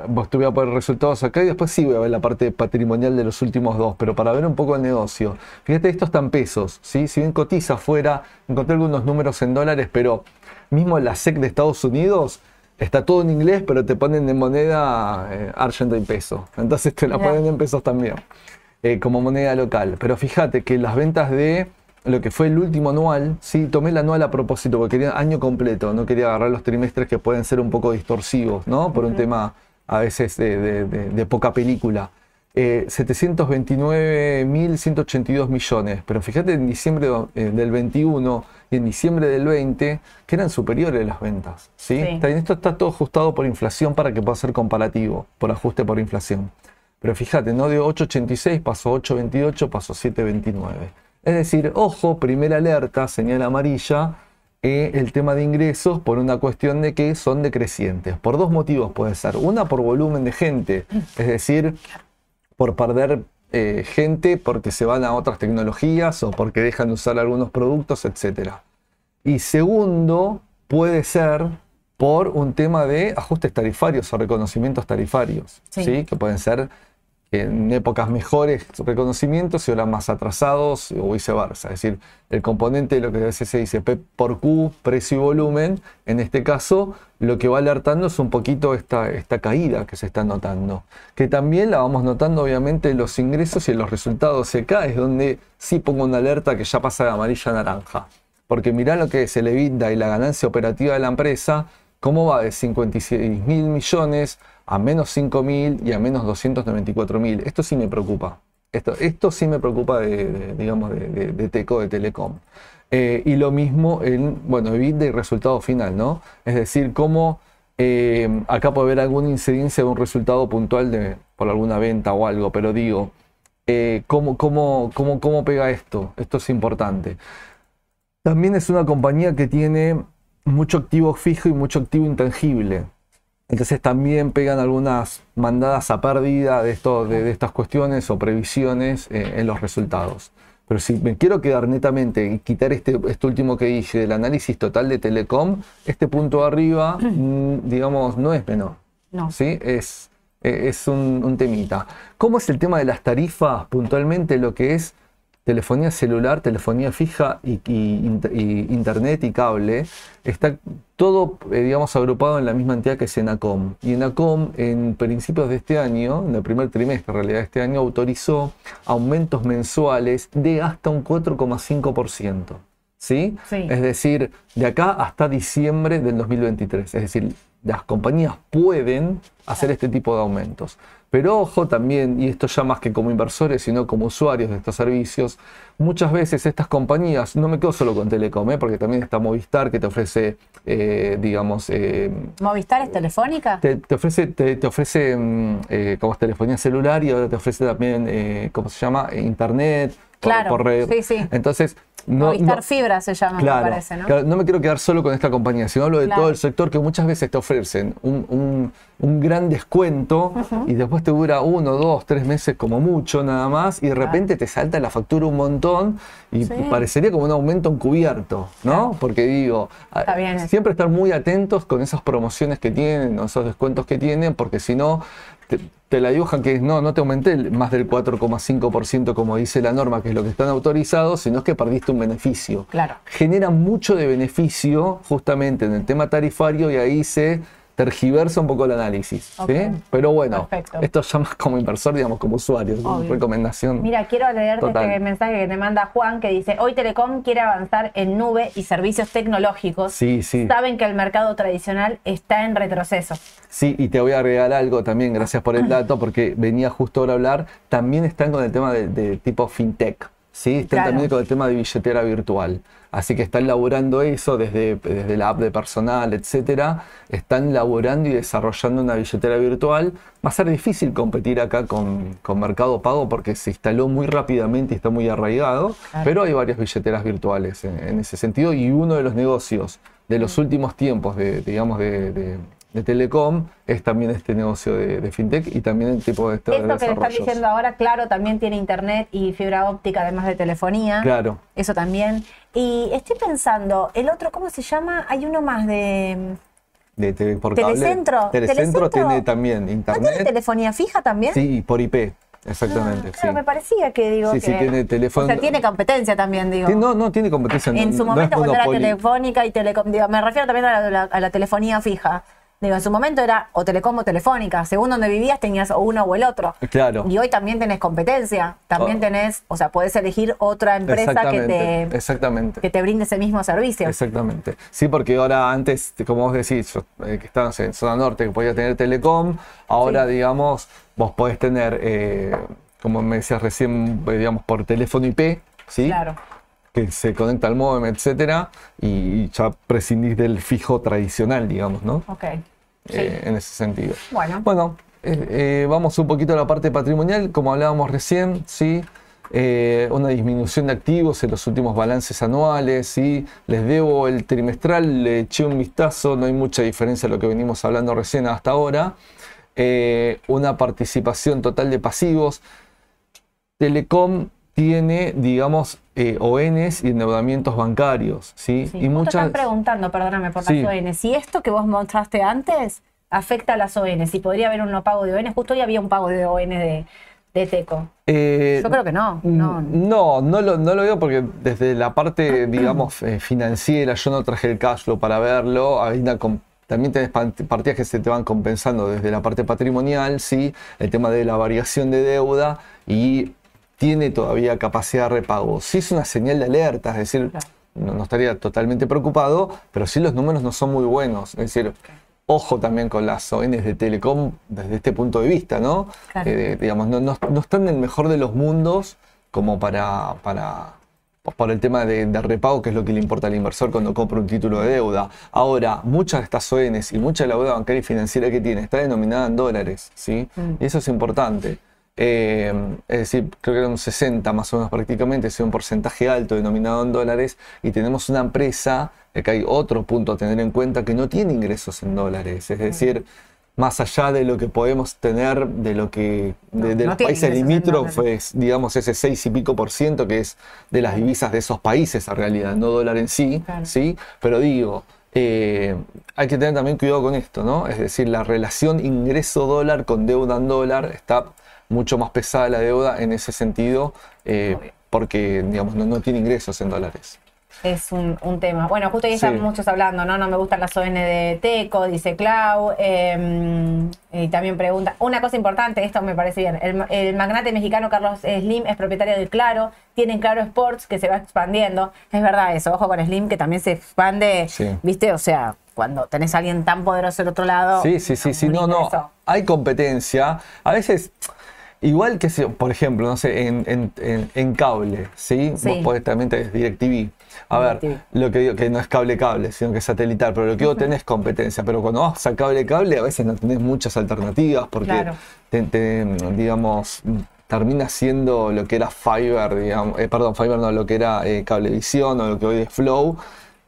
B: vos te voy a poner resultados acá y después sí voy a ver la parte patrimonial de los últimos dos. Pero para ver un poco el negocio. Fíjate, esto está en pesos. ¿sí? Si bien cotiza afuera, encontré algunos números en dólares, pero mismo la SEC de Estados Unidos está todo en inglés, pero te ponen en moneda eh, argentine peso. Entonces te la ponen en pesos también. eh, como moneda local. Pero fíjate que las ventas de lo que fue el último anual, sí, tomé el anual a propósito porque quería año completo, no quería agarrar los trimestres que pueden ser un poco distorsivos, ¿no? Por un tema a veces de, de- de poca película. Eh, 729.182 millones, pero fíjate en diciembre eh, del 21 y en diciembre del 20 que eran superiores las ventas. ¿sí?
A: Sí.
B: Esto está todo ajustado por inflación para que pueda ser comparativo, por ajuste por inflación. Pero fíjate, no de 8.86 pasó a 8.28, pasó a 7.29. Es decir, ojo, primera alerta, señal amarilla, eh, el tema de ingresos por una cuestión de que son decrecientes. Por dos motivos puede ser. Una por volumen de gente, es decir, por perder eh, gente porque se van a otras tecnologías o porque dejan de usar algunos productos, etc. Y segundo, puede ser por un tema de ajustes tarifarios o reconocimientos tarifarios,
A: Sí.
B: ¿sí? que pueden ser en épocas mejores reconocimientos y ahora más atrasados o viceversa. Es decir, el componente de lo que a veces se dice P por Q, precio y volumen, en este caso lo que va alertando es un poquito esta, esta caída que se está notando, que también la vamos notando obviamente en los ingresos y en los resultados. Y acá es donde sí pongo una alerta que ya pasa de amarilla a naranja. Porque mirá lo que es el EBITDA y la ganancia operativa de la empresa, cómo va de 56 mil millones a menos 5 mil y a menos 294 mil. Esto sí me preocupa. Esto, esto sí me preocupa de, digamos, de- de Teco, de Telecom. Eh, y lo mismo en, bueno, EBITDA y resultado final, ¿no? Es decir, cómo eh, acá puede haber alguna incidencia de un resultado puntual de, por alguna venta o algo, pero digo, eh, ¿cómo, cómo, cómo, ¿cómo pega esto? Esto es importante. También es una compañía que tiene mucho activo fijo y mucho activo intangible. Entonces también pegan algunas mandadas a pérdida de, esto, de, de estas cuestiones o previsiones eh, en los resultados. Pero si me quiero quedar netamente y quitar este, este último que dije del análisis total de Telecom, este punto arriba, mm, digamos, no es menor.
A: No.
B: ¿sí? Es, eh, es un, un temita. ¿Cómo es el tema de las tarifas puntualmente? Lo que es telefonía celular, telefonía fija y, y int- y internet y cable, está todo, eh, digamos, agrupado en la misma entidad que es Enacom. Y Enacom, en principios de este año, en el primer trimestre en realidad de este año, autorizó aumentos mensuales de hasta un 4,5%. ¿Sí?
A: Sí.
B: Es decir, de acá hasta diciembre del 2023. Es decir, las compañías pueden hacer este tipo de aumentos. Pero ojo también, y esto ya más que como inversores, sino como usuarios de estos servicios, muchas veces estas compañías, no me quedo solo con Telecom, ¿eh? porque también está Movistar que te ofrece, eh, digamos, eh,
A: ¿Movistar es telefónica?
B: te, te ofrece, te, te ofrece mm, eh, como es telefonía celular y ahora te ofrece también, eh, ¿cómo se llama? Eh, Internet. por-
A: Claro,
B: por red.
A: sí, sí.
B: Entonces, no,
A: Movistar
B: no-
A: Fibra se llama,
B: Claro,
A: me parece, ¿no?
B: claro, no me quiero quedar solo con esta compañía, sino hablo de
A: Claro.
B: todo el sector que muchas veces te ofrecen un, un- un gran descuento y después te dura uno, dos, tres meses como mucho nada más y de repente te salta la factura un montón y
A: Sí.
B: parecería como un aumento encubierto, ¿no? Porque digo,
A: Está bien
B: siempre estar muy atentos con esas promociones que tienen, esos descuentos que tienen, porque si no, te, te la dibujan que no, no te aumenté más del 4,5% como dice la norma, que es lo que están autorizados, sino es que perdiste un beneficio
A: Claro.
B: genera mucho de beneficio justamente en el tema tarifario y ahí se tergiversa un poco el análisis. ¿sí? Pero bueno,
A: Perfecto.
B: esto ya más como inversor, digamos, como usuario, es una
A: Obvio.
B: recomendación.
A: Mira, quiero leerte
B: Total.
A: este mensaje que te manda Juan que dice, hoy Telecom quiere avanzar en nube y servicios tecnológicos.
B: Sí, sí.
A: Saben que el mercado tradicional está en retroceso.
B: Sí, y te voy a agregar algo también, gracias por el dato, porque venía justo ahora a hablar, también están con el tema de, de tipo fintech, ¿sí? Están
A: Claro.
B: también con el tema de billetera virtual. Así que están laburando eso desde, desde la app de personal, etcétera. Están laburando y desarrollando una billetera virtual. Va a ser difícil competir acá con, con Mercado Pago porque se instaló muy rápidamente y está muy arraigado.
A: Claro.
B: Pero hay varias billeteras virtuales en, en ese sentido. Y uno de los negocios de los últimos tiempos, de, digamos, de, de- de Telecom, es también este negocio de, de fintech y también el tipo de, este- de
A: Esto que le están
B: desarrollos.
A: diciendo ahora, claro, también tiene internet y fibra óptica, además de telefonía.
B: Claro.
A: Eso también. Y estoy pensando, el otro, ¿cómo se llama? Hay uno más de...
B: De TV por cable.
A: Telecentro.
B: Telecentro
A: Telecentro.
B: tiene también
A: ¿No tiene
B: internet.
A: telefonía fija también?
B: Sí, por IP, exactamente.
A: Ah, claro,
B: sí.
A: me parecía que digo
B: Sí,
A: que...
B: sí, tiene teléfono-
A: O sea, tiene competencia también, digo.
B: No, no tiene competencia. no-
A: en su
B: no
A: momento
B: es
A: cuando era telefónica y telecom, digo, me refiero también a la- a la telefonía fija. Digo, en su momento era o Telecom o Telefónica. Según donde vivías tenías o uno o el otro.
B: Claro.
A: Y hoy también tenés competencia. También
B: Oh.
A: tenés, o sea, podés elegir otra empresa que te,
B: Exactamente.
A: que te brinde ese mismo servicio.
B: Exactamente. Sí, porque ahora antes, como vos decís, yo, eh, que estabas en zona norte, que podías tener Telecom, ahora,
A: Sí.
B: digamos, vos podés tener, eh, como me decías recién, digamos, por teléfono IP, ¿sí?
A: Claro.
B: Que se conecta al modem, etcétera, y ya prescindís del fijo tradicional, digamos, ¿no?
A: Ok. Sí.
B: Eh, en ese sentido.
A: Bueno.
B: Bueno, eh, eh, vamos un poquito a la parte patrimonial, como hablábamos recién, ¿sí? Una disminución de activos en los últimos balances anuales, ¿sí? Les debo el trimestral, le eché un vistazo, no hay mucha diferencia a lo que venimos hablando recién hasta ahora. Una participación total de pasivos. Telecom tiene, digamos, eh, ONs y endeudamientos bancarios, ¿sí?
A: Sí.
B: Y muchas...
A: están preguntando, perdóname, por
B: Sí.
A: las ON. Si esto que vos mostraste antes afecta a las ON, si podría haber un no pago de ON. Justo hoy había un pago de ON de, de Teco.
B: Eh,
A: Yo creo que no. No,
B: No, no lo, no lo veo porque desde la parte, digamos, eh, financiera, yo no traje el cash flow para verlo. Hay una com- también tenés partidas que se te van compensando desde la parte patrimonial, sí, el tema de la variación de deuda y tiene todavía capacidad de repago. Sí es una señal de alerta, es decir,
A: Claro.
B: no, no estaría totalmente preocupado, pero sí los números no son muy buenos. Es decir, ojo también con las ONs de Telecom desde este punto de vista, ¿no?
A: Claro.
B: Eh, digamos, no, no- no están en el mejor de los mundos como para, para, para el tema de, de repago, que es lo que le importa al inversor cuando compra un título de deuda. Ahora, muchas de estas ONs y mucha de la deuda bancaria y financiera que tiene está denominada en dólares, ¿sí?
A: Mm.
B: Y eso es importante. Eh, es decir, creo que era un 60 más o menos prácticamente, es un porcentaje alto denominado en dólares y tenemos una empresa, que hay otro punto a tener en cuenta, que no tiene ingresos en dólares, es decir, más allá de lo que podemos tener de lo que de,
A: No,
B: de
A: no
B: los países limítrofes, digamos ese 6 y pico por ciento que es de las divisas de esos países en realidad, no dólar en sí,
A: Claro.
B: ¿sí? Pero digo, eh, hay que tener también cuidado con esto, ¿no? Es decir, la relación ingreso-dólar con deuda en dólar está mucho más pesada la deuda en ese sentido, eh, porque, digamos, no, no tiene ingresos en dólares.
A: Es un, un tema. Bueno, justo ahí
B: Sí.
A: están muchos hablando, ¿no? No me gustan las ON de Teco, dice Clau. eh, y también pregunta, una cosa importante, esto me parece bien. El, el magnate mexicano Carlos Slim es propietario de Claro, tienen Claro Sports que se va expandiendo. Es verdad eso, ojo con Slim que también se expande,
B: Sí.
A: ¿viste? O sea, cuando tenés a alguien tan poderoso del otro lado.
B: Sí, sí, sí, sí, no, no, hay competencia. A veces, igual que, si, por ejemplo, no sé, en, en- en- en cable, ¿sí?
A: Sí.
B: Vos podés también tenés DirecTV. A ver,
A: DirecTV.
B: lo que digo, que no es cable-cable, sino que es satelital, pero lo que vos tenés competencia, pero cuando vas a cable-cable a veces no tenés muchas alternativas porque,
A: Claro.
B: te- te, digamos, termina siendo lo que era Fiber, digamos, eh, perdón, Fiber no, lo que era eh, Cablevisión o lo que hoy es Flow,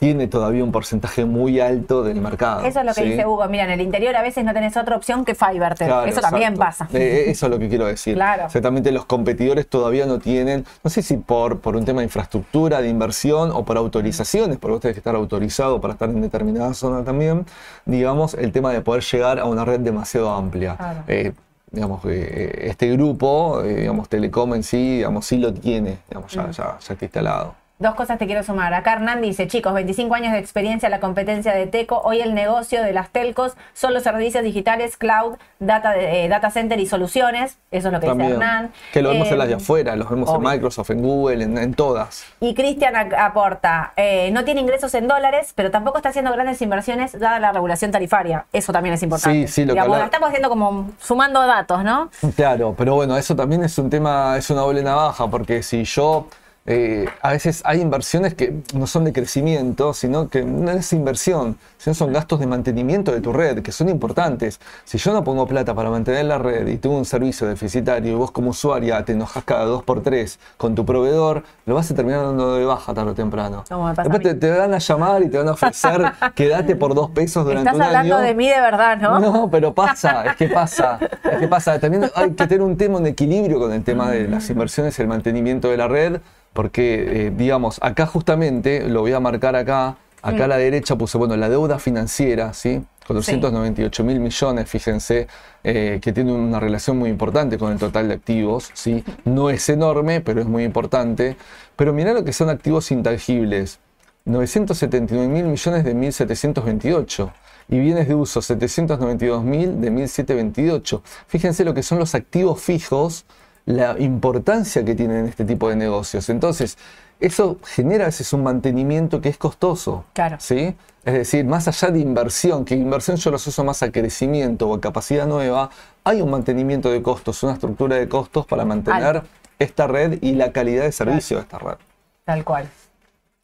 B: tiene todavía un porcentaje muy alto del mercado.
A: Eso es lo que
B: ¿sí?
A: dice Hugo. Mira, en el interior a veces no tenés otra opción que Fiverr.
B: Claro,
A: eso también pasa.
B: Eh, eso es lo que quiero decir.
A: Claro.
B: Exactamente, los competidores todavía no tienen, no sé si por, por un tema de infraestructura, de inversión o por autorizaciones, porque vos tenés que estar autorizado para estar en determinada zona también, digamos, el tema de poder llegar a una red demasiado amplia.
A: Claro.
B: Eh, digamos, eh, este grupo, eh, digamos, Telecom en sí, digamos, sí lo tiene, digamos, ya, ya, ya está instalado.
A: Dos cosas te quiero sumar. Acá Hernán dice, chicos, 25 años de experiencia en la competencia de Teco. Hoy el negocio de las telcos son los servicios digitales, cloud, data, eh, data center y soluciones. Eso es lo que dice Hernán.
B: que lo vemos
A: Eh,
B: en las de afuera, los vemos en. Microsoft, en Google, en, en todas.
A: Y Cristian aporta, eh, no tiene ingresos en dólares, pero tampoco está haciendo grandes inversiones dada la regulación tarifaria. Eso también es importante.
B: Sí, sí, lo que
A: Digamos,
B: habla-
A: estamos haciendo como sumando datos, ¿no?
B: Claro, pero bueno, eso también es un tema, es una doble navaja, porque si yo, eh, a veces hay inversiones que no son de crecimiento, sino que no es inversión, sino son gastos de mantenimiento de tu red, que son importantes. Si yo no pongo plata para mantener la red y tengo un servicio deficitario y vos como usuaria te enojas cada dos por tres con tu proveedor, lo vas a terminar dando de baja tarde o temprano.
A: Pasa
B: Después te, te van a llamar y te van a ofrecer quedate por dos pesos durante
A: Estás
B: un
A: hablando
B: año.
A: de mí de verdad, ¿no?
B: No, pero pasa, es que pasa, es que pasa. También hay que tener un tema, un equilibrio con el tema de las inversiones y el mantenimiento de la red, porque, eh, digamos, acá justamente, lo voy a marcar acá, acá a la derecha puse, bueno, la deuda financiera, ¿sí? 498 mil millones, fíjense, eh, que tiene una relación muy importante con el total de activos, ¿sí? No es enorme, pero es muy importante. Pero mirá lo que son activos intangibles. 979 mil millones de 1728. y bienes de uso 792.000 de 1728. Fíjense lo que son los activos fijos, la importancia que tienen este tipo de negocios. Entonces, eso genera a veces un mantenimiento que es costoso.
A: Claro.
B: ¿sí? Es decir, más allá de inversión, que inversión yo los uso más a crecimiento o a capacidad nueva, hay un mantenimiento de costos, una estructura de costos para mantener esta red y la calidad de servicio de esta red.
A: Tal cual.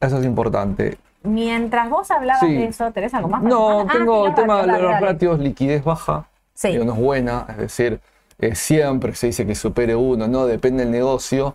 B: Eso es importante.
A: Mientras vos hablabas
B: Sí.
A: de eso, ¿tenés algo más? para
B: No?
A: Ah,
B: tengo el tema de los ratios, liquidez baja,
A: Sí.
B: digo, no es buena, es decir, eh, siempre se dice que supere uno, no, depende del negocio.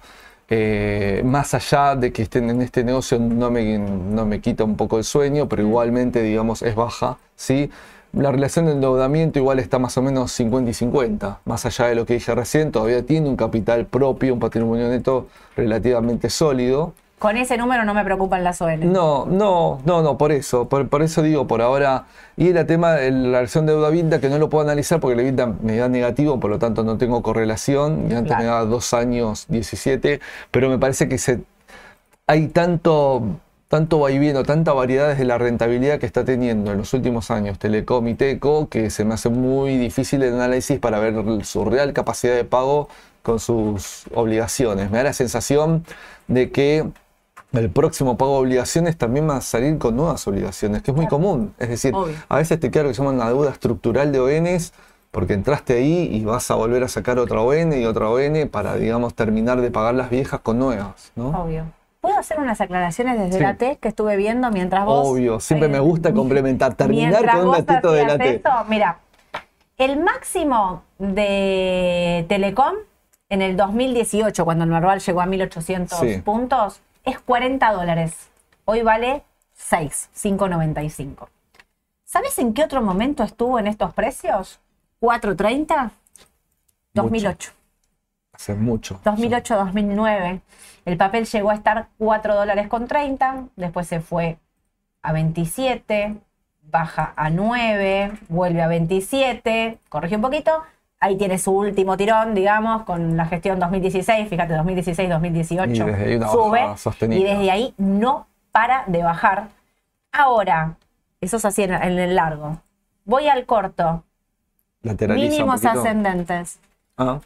B: Eh, más allá de que estén en este negocio no me, no me quita un poco el sueño, pero igualmente, digamos, es baja, ¿sí? La relación de endeudamiento igual está más o menos 50 y 50, más allá de lo que dije recién, todavía tiene un capital propio, un patrimonio neto relativamente sólido.
A: Con ese número no me preocupan las ON.
B: No, no, no, no, por eso, por, por eso digo, por ahora. Y el tema de la relación deuda-vinda, que no lo puedo analizar porque el vinda me da negativo, por lo tanto no tengo correlación, y antes
A: Claro.
B: me daba dos años 17, pero me parece que se, hay tanto, tanto vaivén o tanta variedad desde la rentabilidad que está teniendo en los últimos años Telecom y Teco, que se me hace muy difícil el análisis para ver su real capacidad de pago con sus obligaciones. Me da la sensación de que el próximo pago de obligaciones también va a salir con nuevas obligaciones, que es muy
A: Claro.
B: común. Es decir,
A: Obvio.
B: a veces te queda lo que se llama una deuda estructural de ONs, porque entraste ahí y vas a volver a sacar otra ON y otra ON para, digamos, terminar de pagar las viejas con nuevas, ¿no?
A: Obvio. ¿Puedo hacer unas aclaraciones desde
B: Sí.
A: la T que estuve viendo mientras vos...
B: Obvio, siempre
A: eh,
B: me gusta complementar, terminar con un datito de la T.
A: mira, el máximo de Telecom en el 2018, cuando el normal llegó a 1800
B: Sí.
A: puntos, es 40 dólares. Hoy vale 6, 5.95. ¿Sabes en qué otro momento estuvo en estos precios? 4.30. 2008.
B: Hace mucho.
A: 2008-2009. El papel llegó a estar 4 dólares con 30, después se fue a 27, baja a 9, vuelve a 27, corrige un poquito. Ahí tiene su último tirón, digamos, con la gestión 2016, fíjate, 2016-2018
B: Y desde ahí una
A: sube y desde ahí no para de bajar. Ahora, eso es así en, en el largo. Voy al corto, mínimos ascendentes.
B: Ah.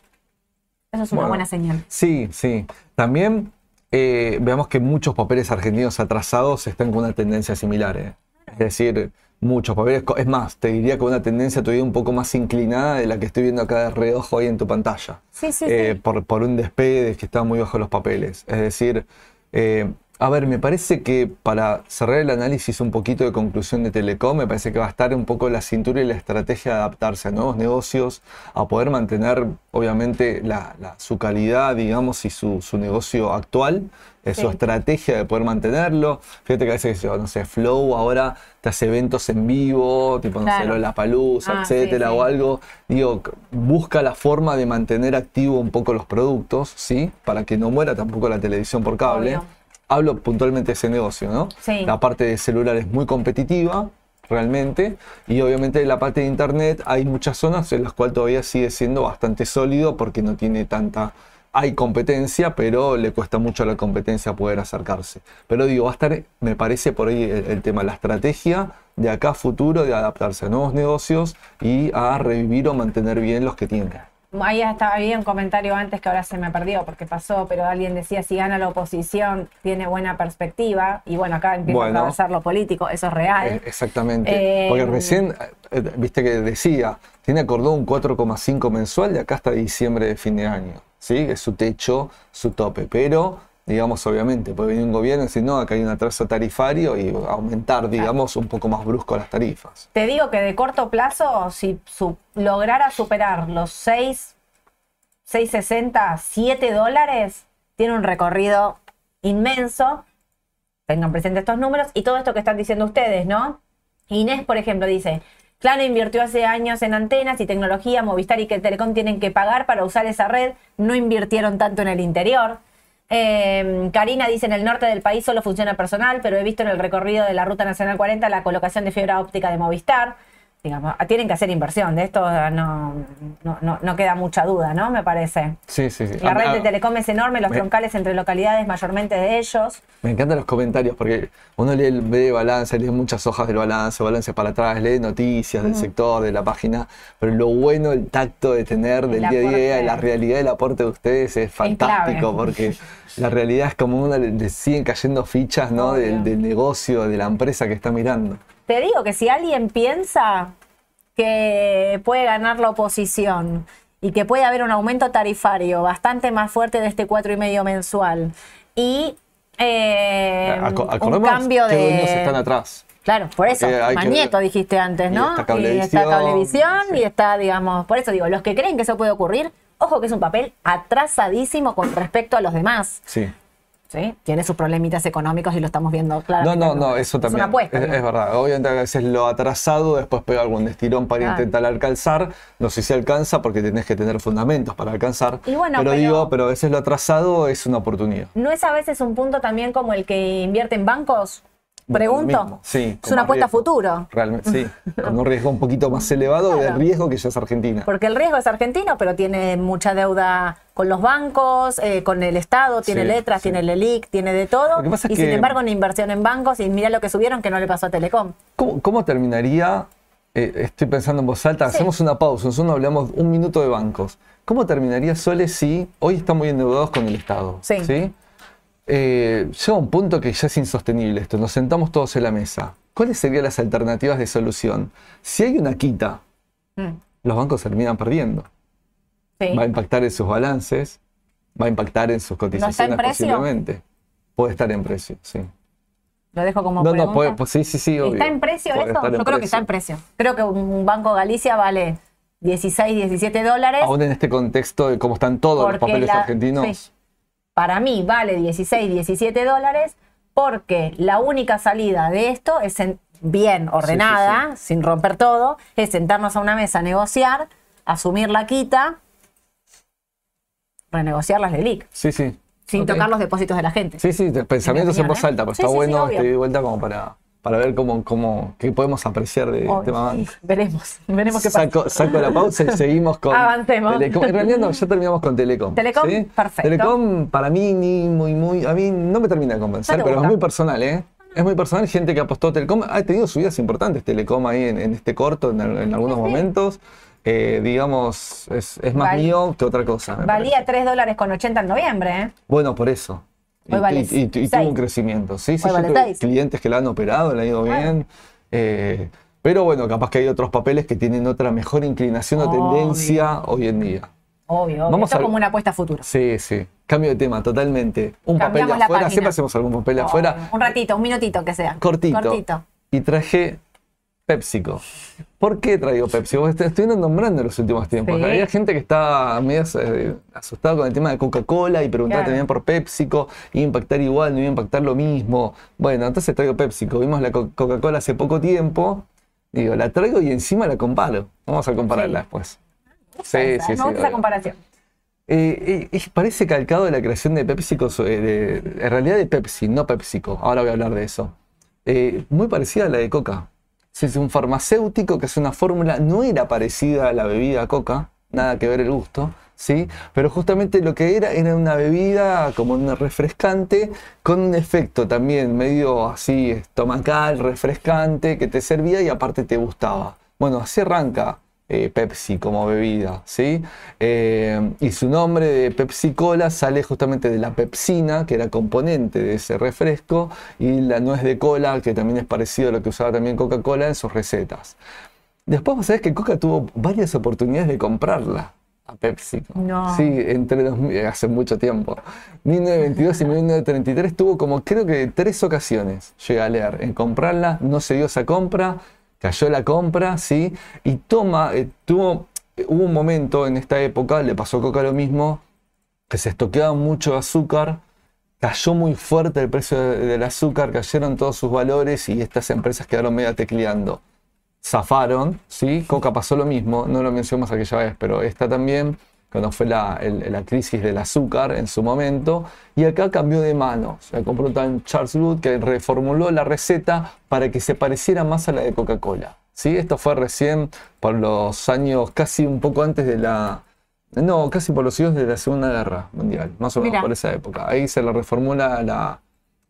A: Eso es una
B: Bueno.
A: buena señal.
B: Sí, sí. También eh, veamos que muchos papeles argentinos atrasados están con una tendencia similar. eh. Es decir, muchos papeles. Es más, te diría con una tendencia todavía un poco más inclinada de la que estoy viendo acá de reojo ahí en tu pantalla.
A: Sí, sí,
B: Eh,
A: sí.
B: Por, por un despegue de que estaban muy bajo los papeles. Es decir, eh, a ver, me parece que para cerrar el análisis un poquito de conclusión de Telecom, me parece que va a estar un poco la cintura y la estrategia de adaptarse a nuevos negocios, a poder mantener, obviamente, la- la- su calidad, digamos, y su, su negocio actual,
A: Sí.
B: su estrategia de poder mantenerlo. Fíjate que a veces, no sé, Flow ahora te hace eventos en vivo, tipo, no sé, la palusa,
A: Ah,
B: etcétera,
A: sí.
B: o algo. Digo, busca la forma de mantener activo un poco los productos, ¿sí? Para que no muera tampoco la televisión por cable.
A: Obvio.
B: Hablo puntualmente de ese negocio, ¿no?
A: Sí.
B: La parte de celular es muy competitiva, realmente, y obviamente en la parte de internet hay muchas zonas en las cuales todavía sigue siendo bastante sólido porque no tiene tanta... Hay competencia, pero le cuesta mucho a la competencia poder acercarse. Pero digo, va a estar, me parece por ahí el, el tema, la estrategia de acá a futuro de adaptarse a nuevos negocios y a revivir o mantener bien los que tienen.
A: Ahí estaba había un comentario antes que ahora se me perdió porque pasó, pero alguien decía si gana la oposición tiene buena perspectiva y bueno, acá empieza
B: Bueno.
A: a atravesar lo político, eso es real.
B: Eh, Exactamente.
A: Eh,
B: Porque recién, eh, viste que decía, tiene acordado un 4,5 mensual de acá hasta diciembre de fin de año. ¿Sí? Es su techo, su tope. Pero, digamos, obviamente, puede venir un gobierno y decir, no, acá hay un atraso tarifario y aumentar, digamos, un poco más brusco las tarifas.
A: Te digo que de corto plazo, si su- lograra superar los 6, 6,60, 7 dólares, tiene un recorrido inmenso. Tengan presente estos números y todo esto que están diciendo ustedes, ¿no? Inés, por ejemplo, dice, Claro invirtió hace años en antenas y tecnología, Movistar y que Telecom tienen que pagar para usar esa red, no invirtieron tanto en el interior. Eh, Karina dice, en el norte del país solo funciona personal, pero he visto en el recorrido de la Ruta Nacional 40 la colocación de fibra óptica de Movistar. Digamos, ah, tienen que hacer inversión, de esto no, no, no, no queda mucha duda, ¿no? Me parece.
B: Sí, sí, sí.
A: La
B: A-
A: red de
B: a-
A: telecom es enorme, los
B: me-
A: troncales entre localidades mayormente de ellos.
B: Me encantan los comentarios porque uno lee el ve balance, lee muchas hojas del balance, balance para atrás, lee noticias del sector, de la página, pero lo bueno, el tacto de tener del
A: El
B: día a día, la realidad del aporte de ustedes es fantástico porque la realidad es como uno le, le siguen cayendo fichas ¿no? Del negocio, de la empresa que está mirando.
A: Te digo que si alguien piensa que puede ganar la oposición y que puede haber un aumento tarifario bastante más fuerte de este cuatro y medio mensual y eh, un cambio de
B: están atrás.
A: Claro, por eso,
B: que
A: Magneto dijiste antes,
B: Y
A: ¿no?
B: está
A: Y
B: Cablevisión,
A: está Cablevisión
B: sí.
A: y está, digamos, por eso digo, los que creen que eso puede ocurrir, ojo que es un papel atrasadísimo con respecto a los demás,
B: Sí.
A: ¿Sí? Tiene sus problemitas económicos y lo estamos viendo
B: No,
A: claramente.
B: no, no, eso también.
A: Es una apuesta.
B: Es, verdad. Obviamente a veces lo atrasado después pega algún estirón para intentar alcanzar. No sé si alcanza porque tenés que tener fundamentos para alcanzar.
A: Y bueno,
B: pero,
A: pero-
B: digo, pero a veces lo atrasado es una oportunidad.
A: ¿No es a veces un punto también como el que invierte en bancos? Pregunto.
B: sí,
A: Es una apuesta a futuro.
B: Realmente, sí. Con un riesgo un poquito más elevado del
A: Claro.
B: riesgo que ya es Argentina.
A: Porque el riesgo es argentino, pero tiene mucha deuda con los bancos, eh, con el Estado, tiene
B: Sí,
A: letras,
B: sí.
A: tiene el ELIC, tiene de todo. Y sin
B: que-
A: embargo, una inversión en bancos, y mira lo que subieron que no le pasó a Telecom.
B: ¿Cómo, cómo terminaría? eh, estoy pensando en voz alta,
A: Sí.
B: hacemos una pausa, nosotros hablamos un minuto de bancos. ¿Cómo terminaría Sole si hoy están muy endeudados con el Estado?
A: Sí.
B: Eh, llega un punto que ya es insostenible esto, nos sentamos todos en la mesa. ¿Cuáles serían las alternativas de solución? Si hay una quita,
A: Mm,
B: los bancos terminan perdiendo.
A: Sí.
B: Va a impactar en sus balances, va a impactar en sus cotizaciones
A: precio?
B: posiblemente. Puede estar en precio, sí.
A: Lo dejo como
B: No,
A: pregunta.
B: no, puede, pues sí, sí, sí. obvio.
A: ¿Está en precio
B: Puede
A: eso? Yo creo que está en precio. Creo que un Banco Galicia vale 16, 17 dólares.
B: Aún en este contexto de cómo están todos los papeles
A: la-
B: argentinos.
A: sí. Para mí vale 16, 17 dólares porque la única salida de esto es en- bien ordenada, sin romper todo, es sentarnos a una mesa a negociar, asumir la quita, renegociar las LELIC,
B: Sí, sí.
A: sin tocar los depósitos de la gente.
B: Sí, sí, pensamientos en voz
A: ¿eh?
B: alta, pero
A: Sí,
B: está
A: sí, sí,
B: bueno
A: obvio.
B: este, de vuelta como para, para ver cómo, cómo, qué podemos apreciar de
A: Obvio.
B: tema.
A: Veremos, veremos qué pasa.
B: Saco, saco la pausa y seguimos con
A: Avancemos.
B: Telecom. En realidad no, ya terminamos con Telecom.
A: Telecom,
B: ¿sí?
A: perfecto.
B: Telecom para mí ni muy, muy, a mí no me termina de convencer,
A: ¿No te
B: pero es muy personal, ¿eh? Es muy personal, gente que apostó a Telecom, ha tenido subidas importantes Telecom ahí en, en este corto, en, en algunos momentos. Eh, digamos, es, es más
A: Val-
B: mío que otra cosa. me
A: Valía
B: parece.
A: 3 dólares con 80 en noviembre, ¿eh?
B: Bueno, por eso. Y,
A: Hoy vale
B: y- y- y tuvo un crecimiento. Sí, sí,
A: Hoy
B: yo
A: vale
B: tuve
A: seis.
B: clientes que la han operado, le ha ido bien. Eh, pero bueno, capaz que hay otros papeles que tienen otra mejor inclinación o
A: Obvio.
B: tendencia hoy en día.
A: Obvio, obvio.
B: Vamos
A: Esto
B: a-
A: es como una apuesta a futuro.
B: Sí, sí. Cambio de tema, totalmente. Un papel
A: Cambiamos
B: de
A: la
B: afuera,
A: página.
B: siempre hacemos algún papel de afuera.
A: Un ratito, un minutito que sea.
B: Cortito.
A: Cortito.
B: Y traje PepsiCo. ¿Por qué traigo PepsiCo? Porque estuvieron nombrando en los últimos tiempos.
A: Sí.
B: Hay gente que está medio eh, asustada con el tema de Coca-Cola y preguntaba
A: Claro.
B: también por PepsiCo. ¿Iba a impactar igual? ¿No iba a impactar lo mismo? Bueno, entonces traigo PepsiCo. Vimos la Co- Coca-Cola hace poco tiempo. Digo, la traigo y encima la comparo. Vamos a compararla
A: Sí.
B: después.
A: Esa,
B: Sí,
A: esa,
B: sí,
A: Me
B: sí,
A: gusta esa comparación.
B: Eh, eh, parece calcado de la creación de PepsiCo, eh, de- en realidad de Pepsi, no PepsiCo. Ahora voy a hablar de eso. Muy parecida a la de Coca. Sí, Es un farmacéutico que es una fórmula, no era parecida a la bebida Coca, nada que ver el gusto, ¿sí? Pero justamente lo que era era una bebida como una refrescante con un efecto también medio así estomacal, refrescante, que te servía y aparte te gustaba. Bueno, así arranca eh, Pepsi como bebida, ¿sí? Eh, y su nombre de Pepsi Cola sale justamente de la pepsina, que era componente de ese refresco, y la nuez de cola, que también es parecido a lo que usaba también Coca-Cola en sus recetas. Después vos sabés que Coca tuvo varias oportunidades de comprarla a Pepsi.
A: No.
B: Sí, entre hace mucho tiempo. 1922 y 1933 tuvo como creo que tres ocasiones, llegué a leer, en comprarla, no se dio esa compra, cayó la compra, sí, y toma, eh, tuvo, hubo un momento en esta época, le pasó a Coca lo mismo, que se estoqueaba mucho azúcar, cayó muy fuerte el precio de- del azúcar, cayeron todos sus valores y estas empresas quedaron media tecleando. Zafaron, ¿sí? Coca pasó lo mismo, no lo mencionamos aquella vez, pero esta también, cuando fue la, el- la crisis del azúcar en su momento, y acá cambió de manos. La compró tan Charles Wood que reformuló la receta para que se pareciera más a la de Coca-Cola. ¿sí? Esto fue recién por los años, casi un poco antes de la... No, casi por los años de la Segunda Guerra Mundial, más o menos
A: Mira.
B: por esa época. Ahí se le reformula la,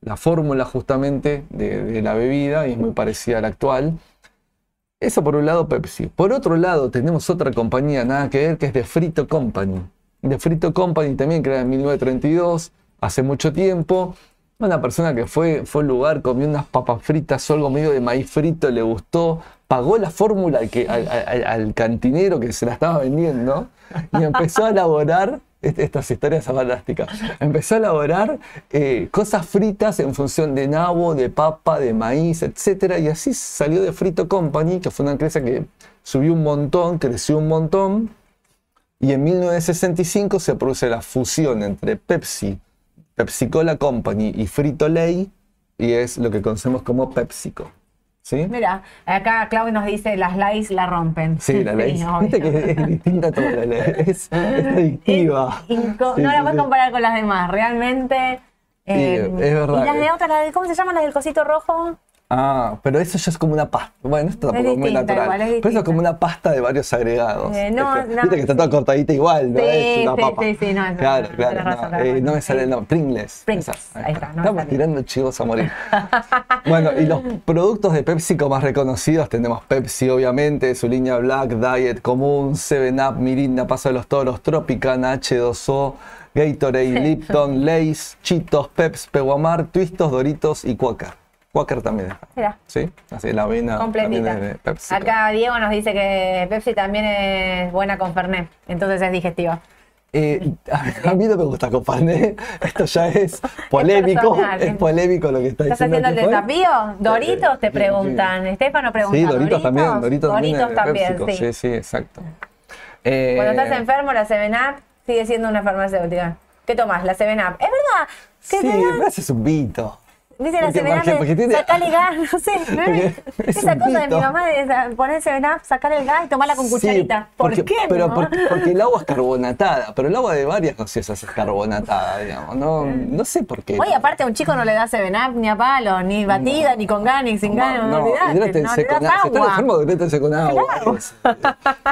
B: la fórmula justamente de, de la bebida y es muy parecida a la actual. Eso por un lado Pepsi. Por otro lado tenemos otra compañía, nada que ver, que es de Frito Company. De Frito Company también creada en 1932, hace mucho tiempo. Una persona que fue, fue lugar, comió unas papas fritas o algo medio de maíz frito, le gustó, pagó la fórmula al, al, cantinero que se la estaba vendiendo y empezó a elaborar, estas historias fantásticas, empezó a elaborar eh, cosas fritas en función de nabo, de papa, de maíz, etc. Y así salió de Frito Company, que fue una empresa que subió un montón, creció un montón. Y en 1965 se produce la fusión entre Pepsi, Pepsi Cola Company y Frito Lay, y es lo que conocemos como PepsiCo. ¿Sí?
A: Mira, acá Claudio nos dice, las likes la rompen.
B: Sí, la ley. Viste que es distinta a toda la ley. Es, adictiva. Sí,
A: no la puedes
B: sí.
A: comparar con las demás, realmente. eh,
B: es verdad,
A: ¿Y las de otra, la de- cómo se llaman las del cosito rojo?
B: Ah, pero eso ya es como una pasta. Bueno, esto tampoco es muy
A: distinta,
B: natural.
A: igual, es
B: pero eso es como una pasta de varios agregados.
A: Eh, no,
B: Es que-
A: no,
B: Viste que está toda cortadita igual, no
A: Sí,
B: es una
A: sí,
B: papa.
A: sí, sí, no,
B: claro, claro. no,
A: razón,
B: eh, no me sale nombre. Pringles.
A: Pringles,
B: Esa,
A: ahí está, no
B: Estamos tirando chivos a morir. bueno, y los productos de PepsiCo más reconocidos tenemos Pepsi, obviamente, su línea Black, Diet, Común, 7up, Mirinda, Paso de los Toros, Tropicana, H2O, Gatorade, Lipton, Lay's, Cheetos, Peps, Peguamar, Twistos, Doritos y Quaker. Quaker también.
A: Mira,
B: ¿Sí? Así la avena
A: completita.
B: es de PepsiCo.
A: Acá Diego nos dice que Pepsi también es buena con Fernet, entonces es digestiva.
B: Eh, a, mí no me gusta compartir. Esto ya es polémico. Es,
A: ¿eh?
B: polémico lo que está
A: ¿Estás
B: diciendo.
A: haciendo el desafío? ¿Doritos? Te
B: Sí, sí.
A: preguntan. Estefano pregunta.
B: Sí, Doritos también. Doritos, también. es de
A: también,
B: PepsiCo.
A: sí.
B: sí, sí, exacto. Eh,
A: Cuando estás enfermo, la 7-Up sigue siendo una farmacéutica. ¿Qué tomas? La 7-Up. Es verdad.
B: Sí,
A: da-
B: me haces un vito.
A: Dice la
B: Porque-
A: 7-Up,
B: porque- porque tiene-
A: sacale gas, no sé. ¿no?
B: Es
A: Esa cosa de mi mamá de poner 7-Up, sacarle el gas y tomarla con
B: Sí,
A: cucharita. ¿Por qué
B: Pero
A: no?
B: porque el agua es carbonatada, pero el agua de varias gaseosas es carbonatada, digamos. No, no sé por qué.
A: Oye, aparte a un chico no le da 7-Up ni a palo, ni batida, ni con gas, ni sin gas, no,
B: hidrátense con agua. Si están enfermos, hidrátense con agua.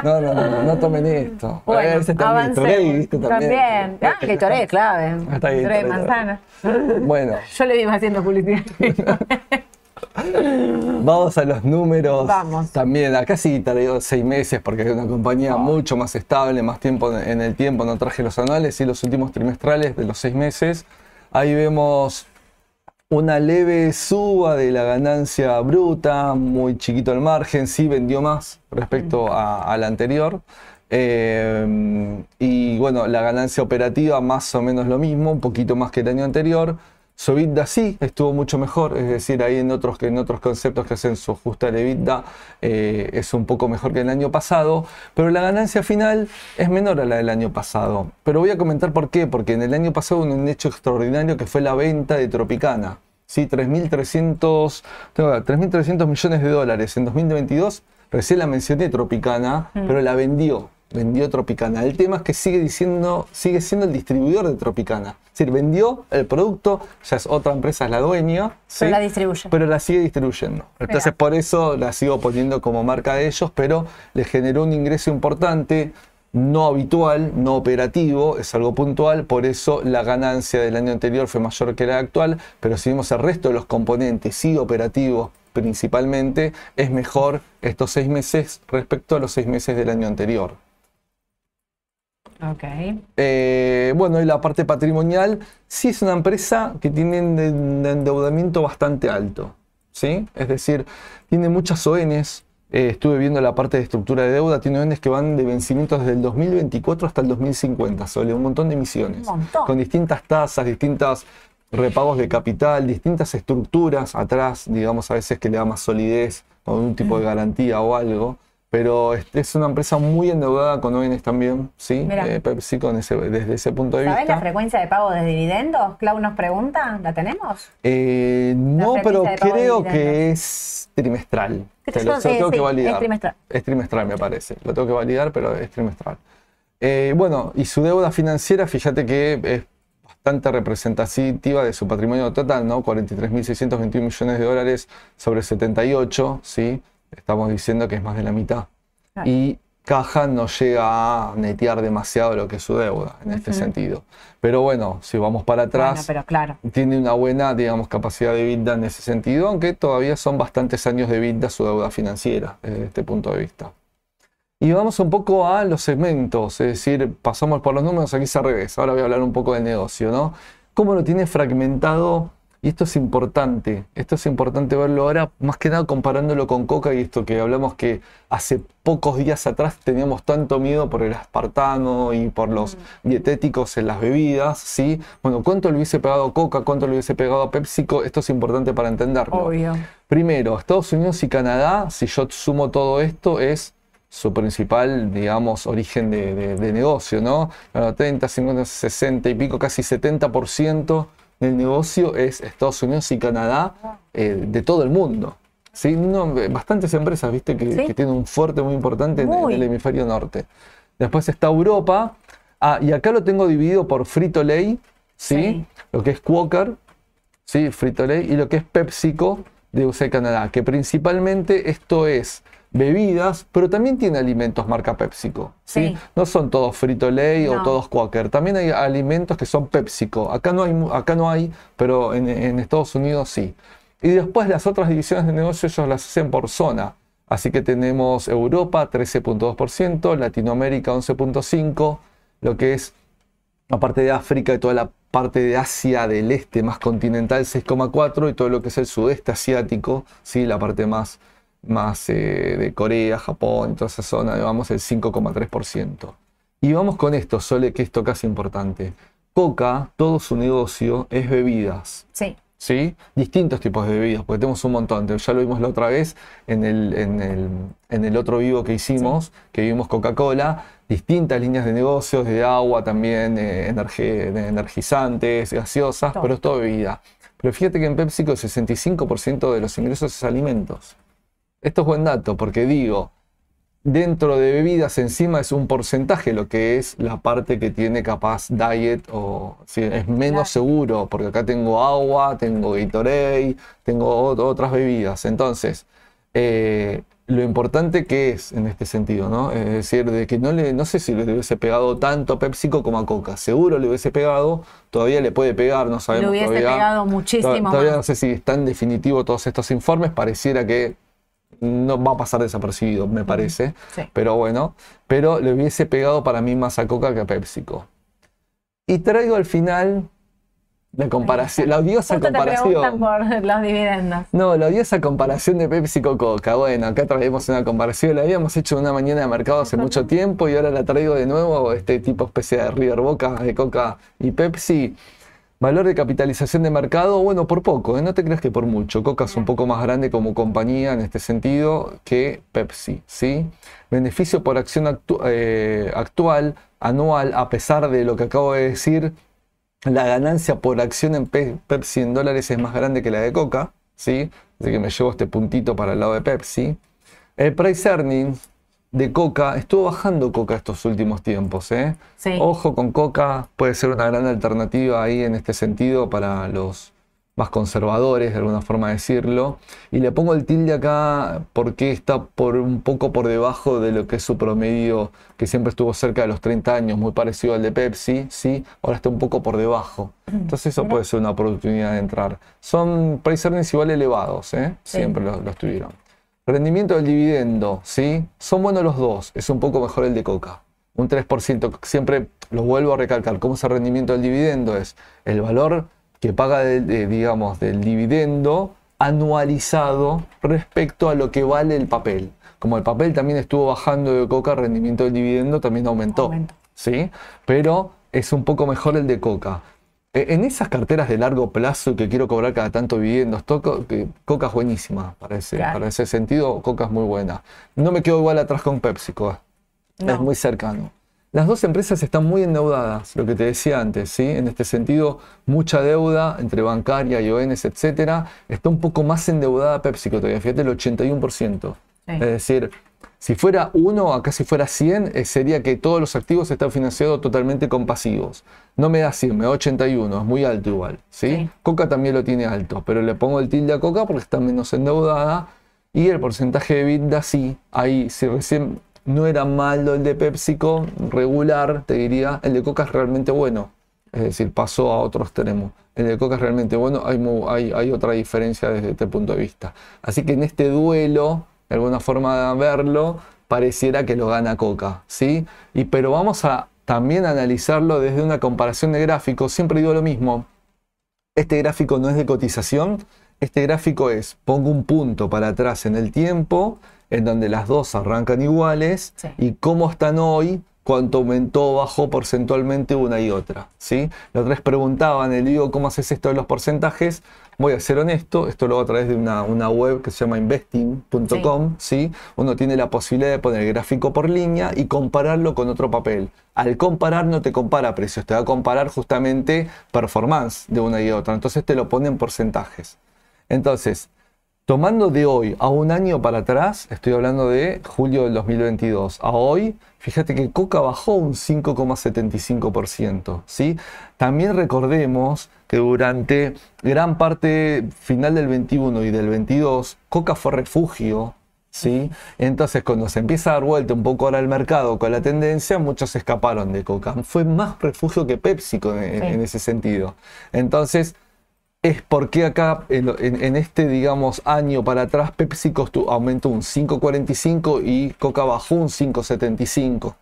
B: No, no, no, no, no tomen esto.
A: Bueno,
B: ese también. Gatorade, ¿viste?
A: También. Ah, Gatorade, clave. Gatorade de
B: Gatorade.
A: manzana.
B: Bueno,
A: Yo le iba haciendo publicidad.
B: vamos a los números.
A: Vamos.
B: También, acá sí tardó seis meses porque es una compañía mucho más estable, más tiempo en el tiempo. No traje los anuales y los últimos trimestrales de los seis meses. Ahí vemos una leve suba de la ganancia bruta, muy chiquito el margen, sí vendió más respecto a, a la anterior. Eh, y bueno, la ganancia operativa más o menos lo mismo, un poquito más que el año anterior. Su EBITDA sí estuvo mucho mejor, es decir, ahí en otros, en otros conceptos que hacen su ajuste al EBITDA eh, es un poco mejor que el año pasado, pero la ganancia final es menor a la del año pasado. Pero voy a comentar por qué, porque en el año pasado hubo un hecho extraordinario que fue la venta de Tropicana. ¿sí? 3.300 tengo acá, 3.300 millones de dólares en 2022. Recién la mencioné Tropicana, pero la vendió. Vendió Tropicana. El tema es que sigue diciendo, sigue siendo el distribuidor de Tropicana. Es decir, vendió el producto, ya es otra empresa, es la dueña.
A: Pero
B: ¿sí?
A: la distribuye.
B: pero la sigue distribuyendo. Entonces
A: Mira.
B: por eso la sigo poniendo como marca de ellos, pero le generó un ingreso importante, no habitual, no operativo, es algo puntual, por eso la ganancia del año anterior fue mayor que la actual, pero si vemos el resto de los componentes, sí operativos principalmente, es mejor estos seis meses respecto a los seis meses del año anterior.
A: Ok.
B: Eh, bueno, y la parte patrimonial, sí es una empresa que tiene un endeudamiento bastante alto, ¿sí? Es decir, tiene muchas ONs, eh, estuve viendo la parte de estructura de deuda, tiene ONs que van de vencimientos desde el 2024 hasta el 2050, sobre un montón de emisiones,
A: Un montón.
B: con distintas tasas, distintas repagos de capital, distintas estructuras atrás, digamos, a veces que le da más solidez, con un tipo de garantía o algo. Pero es, es una empresa muy endeudada con ONs también, ¿sí? Eh, Pepsi con ese, desde ese punto de
A: ¿Sabés
B: vista.
A: la frecuencia de pago de dividendos? Clau nos pregunta, ¿la tenemos?
B: Eh, no, pero creo que es trimestral. Te lo,
A: sí,
B: tengo que validar.
A: es trimestral.
B: Es trimestral, me parece. Lo tengo que validar, pero es trimestral. Eh, bueno, y su deuda financiera, fíjate que es bastante representativa de su patrimonio total, ¿no? 43.621 millones de dólares sobre 78, ¿sí? Estamos diciendo que es más de la mitad.
A: Claro.
B: Y Caja no llega a netear demasiado lo que es su deuda en este sentido. Pero bueno, si vamos para atrás,
A: Bueno, pero claro.
B: tiene una buena, digamos, capacidad de vida en ese sentido, aunque todavía son bastantes años de vida su deuda financiera desde este punto de vista. Y vamos un poco a los segmentos, es decir, pasamos por los números, aquí es al revés. Ahora voy a hablar un poco del negocio, ¿no? ¿Cómo lo tiene fragmentado? Y esto es importante, esto es importante verlo ahora, más que nada comparándolo con Coca y esto que hablamos que hace pocos días atrás teníamos tanto miedo por el aspartano y por los dietéticos en las bebidas, ¿sí? Bueno, ¿cuánto le hubiese pegado a Coca? ¿Cuánto le hubiese pegado a PepsiCo? Esto es importante para entenderlo.
A: Obvio.
B: Primero, Estados Unidos y Canadá, si yo sumo todo esto, es su principal, digamos, origen de, de- de negocio, ¿no? Bueno, 30, 50, 60 y pico, casi 70% del negocio es Estados Unidos y Canadá eh, de todo el mundo. ¿sí? No, bastantes empresas, viste, que,
A: Sí.
B: que tienen un fuerte muy importante en, el hemisferio norte. Después está Europa. Ah, y acá lo tengo dividido por Frito Lay, ¿sí?
A: Sí.
B: Lo que es Quaker, ¿sí? Frito Lay, y lo que es PepsiCo de USA y Canadá, que principalmente esto es bebidas, pero también tiene alimentos marca PepsiCo. ¿sí?
A: Sí.
B: No son todos Frito Lay o todos Quaker, también hay alimentos que son PepsiCo. Acá no hay, acá no hay pero en, en Estados Unidos sí. Y después las otras divisiones de negocio ellos las hacen por zona. Así que tenemos Europa 13.2%, Latinoamérica 11.5%, lo que es aparte de África y toda la parte de Asia del este más continental 6,4 y todo lo que es el sudeste asiático, ¿sí? la parte más, más eh, de Corea, Japón toda esa zona, vamos el 5,3%. Y vamos con esto, Sole, que esto casi importante. Coca, todo su negocio es bebidas.
A: Sí.
B: ¿sí? Distintos tipos de bebidas, porque tenemos un montón. Ya lo vimos la otra vez en el, en el, en el otro vivo que hicimos, que vimos Coca-Cola, distintas líneas de negocios, de agua también, eh, energe- de energizantes, gaseosas,
A: Todo.
B: pero es todo bebida. Pero fíjate que en PepsiCo el 65% de los ingresos es alimentos. Esto es buen dato, porque digo, dentro de bebidas encima es un porcentaje lo que es la parte que tiene capaz diet o es menos seguro porque acá tengo agua, tengo Gatorade, tengo ot- otras bebidas. Entonces, eh, lo importante que es en este sentido, ¿no? Es decir, de que no le, no sé si le hubiese pegado tanto a PepsiCo como a Coca. Seguro le hubiese pegado, todavía le puede pegar, no sabemos
A: Le hubiese
B: todavía.
A: pegado muchísimo
B: To- Todavía
A: más.
B: no sé si están definitivos todos estos informes, pareciera que no va a pasar desapercibido, me parece.
A: Sí.
B: Pero bueno, pero le hubiese pegado para mí más a Coca que a PepsiCo. Y traigo al final la comparación, la odiosa
A: Justo te preguntan
B: comparación.
A: por los dividendos.
B: No, la odiosa comparación de PepsiCo Coca. Bueno, acá traemos una comparación, la habíamos hecho en una mañana de mercado hace mucho tiempo y ahora la traigo de nuevo, este tipo especie de River Boca de Coca y Pepsi. Valor de capitalización de mercado, bueno, por poco, ¿eh? no te creas que por mucho. Coca es un poco más grande como compañía en este sentido que Pepsi, ¿sí? Beneficio por acción actu- eh, actual, anual, a pesar de lo que acabo de decir, la ganancia por acción en Pe- Pepsi en dólares es más grande que la de Coca, ¿sí? Así que me llevo este puntito para el lado de Pepsi. El price earnings de Coca, estuvo bajando Coca estos últimos tiempos, ¿eh?
A: Sí.
B: Ojo con Coca, puede ser una gran alternativa ahí en este sentido para los más conservadores, de alguna forma decirlo. Y le pongo el tilde acá porque está por un poco por debajo de lo que es su promedio, que siempre estuvo cerca de los 30 años, muy parecido al de Pepsi, ¿sí? Ahora está un poco por debajo. Entonces eso puede ser una oportunidad de entrar. Son price earnings igual elevados, ¿eh?
A: Sí.
B: Siempre los, los tuvieron. Rendimiento del dividendo, ¿sí? Son buenos los dos, es un poco mejor el de Coca. Un 3%, siempre lo vuelvo a recalcar, ¿cómo es el rendimiento del dividendo? Es el valor que paga, de, digamos, del dividendo anualizado respecto a lo que vale el papel. Como el papel también estuvo bajando de Coca, el rendimiento del dividendo también aumentó.
A: Aumentó.
B: ¿sí? Pero es un poco mejor el de Coca. E- En esas carteras de largo plazo que quiero cobrar cada tanto que Coca es buenísima para ese,
A: Claro.
B: para ese sentido, Coca es muy buena. No me quedo igual atrás con PepsiCo,
A: No.
B: es muy cercano. Las dos empresas están muy endeudadas, lo que te decía antes, ¿sí? En este sentido, mucha deuda entre bancaria y ONs, etcétera. Está un poco más endeudada PepsiCo todavía, fíjate el 81%.
A: Sí.
B: Es decir, si fuera uno, acá si fuera 100, eh, sería que todos los activos están financiados totalmente con pasivos. No me da 100, me da 81, es muy alto igual. ¿sí?
A: Sí.
B: Coca también lo tiene alto, pero le pongo el tilde a Coca porque está menos endeudada Y el porcentaje de EBITDA sí, ahí, si recién no era malo el de PepsiCo, regular, te diría, el de Coca es realmente bueno. Es decir, pasó a otro extremo. El de Coca es realmente bueno, hay, hay otra diferencia desde este punto de vista. Así que en este duelo, de alguna forma de verlo, pareciera que lo gana Coca, ¿sí? Y, pero vamos a también analizarlo desde una comparación de gráficos. Siempre digo lo mismo, este gráfico no es de cotización, este gráfico es, pongo un punto para atrás en el tiempo, en donde las dos arrancan iguales,
A: Sí.
B: y cómo están hoy, cuánto aumentó o bajó porcentualmente una y otra. ¿sí? Los tres preguntaban, el digo, ¿cómo haces esto de los porcentajes? Voy a ser honesto, esto lo hago a través de una, una web que se llama investing.com. ¿sí? Uno tiene la posibilidad de poner el gráfico por línea y compararlo con otro papel. Al comparar no te compara precios, te va a comparar justamente performance de una y otra. Entonces te lo pone en porcentajes. Entonces, tomando de hoy a un año para atrás, estoy hablando de julio del 2022, a hoy, fíjate que Coca bajó un 5,75%. ¿sí? También recordemos que durante gran parte final del 21 y del 22, Coca fue refugio. ¿Sí? Entonces, cuando se empieza a dar vuelta un poco ahora el mercado con la tendencia, muchos escaparon de Coca. Fue más refugio que PepsiCo en,
A: Sí.
B: en ese sentido. Entonces, es porque acá, en, este, digamos, año para atrás, estu- aumentó un 5,45 y Coca bajó un 5,75.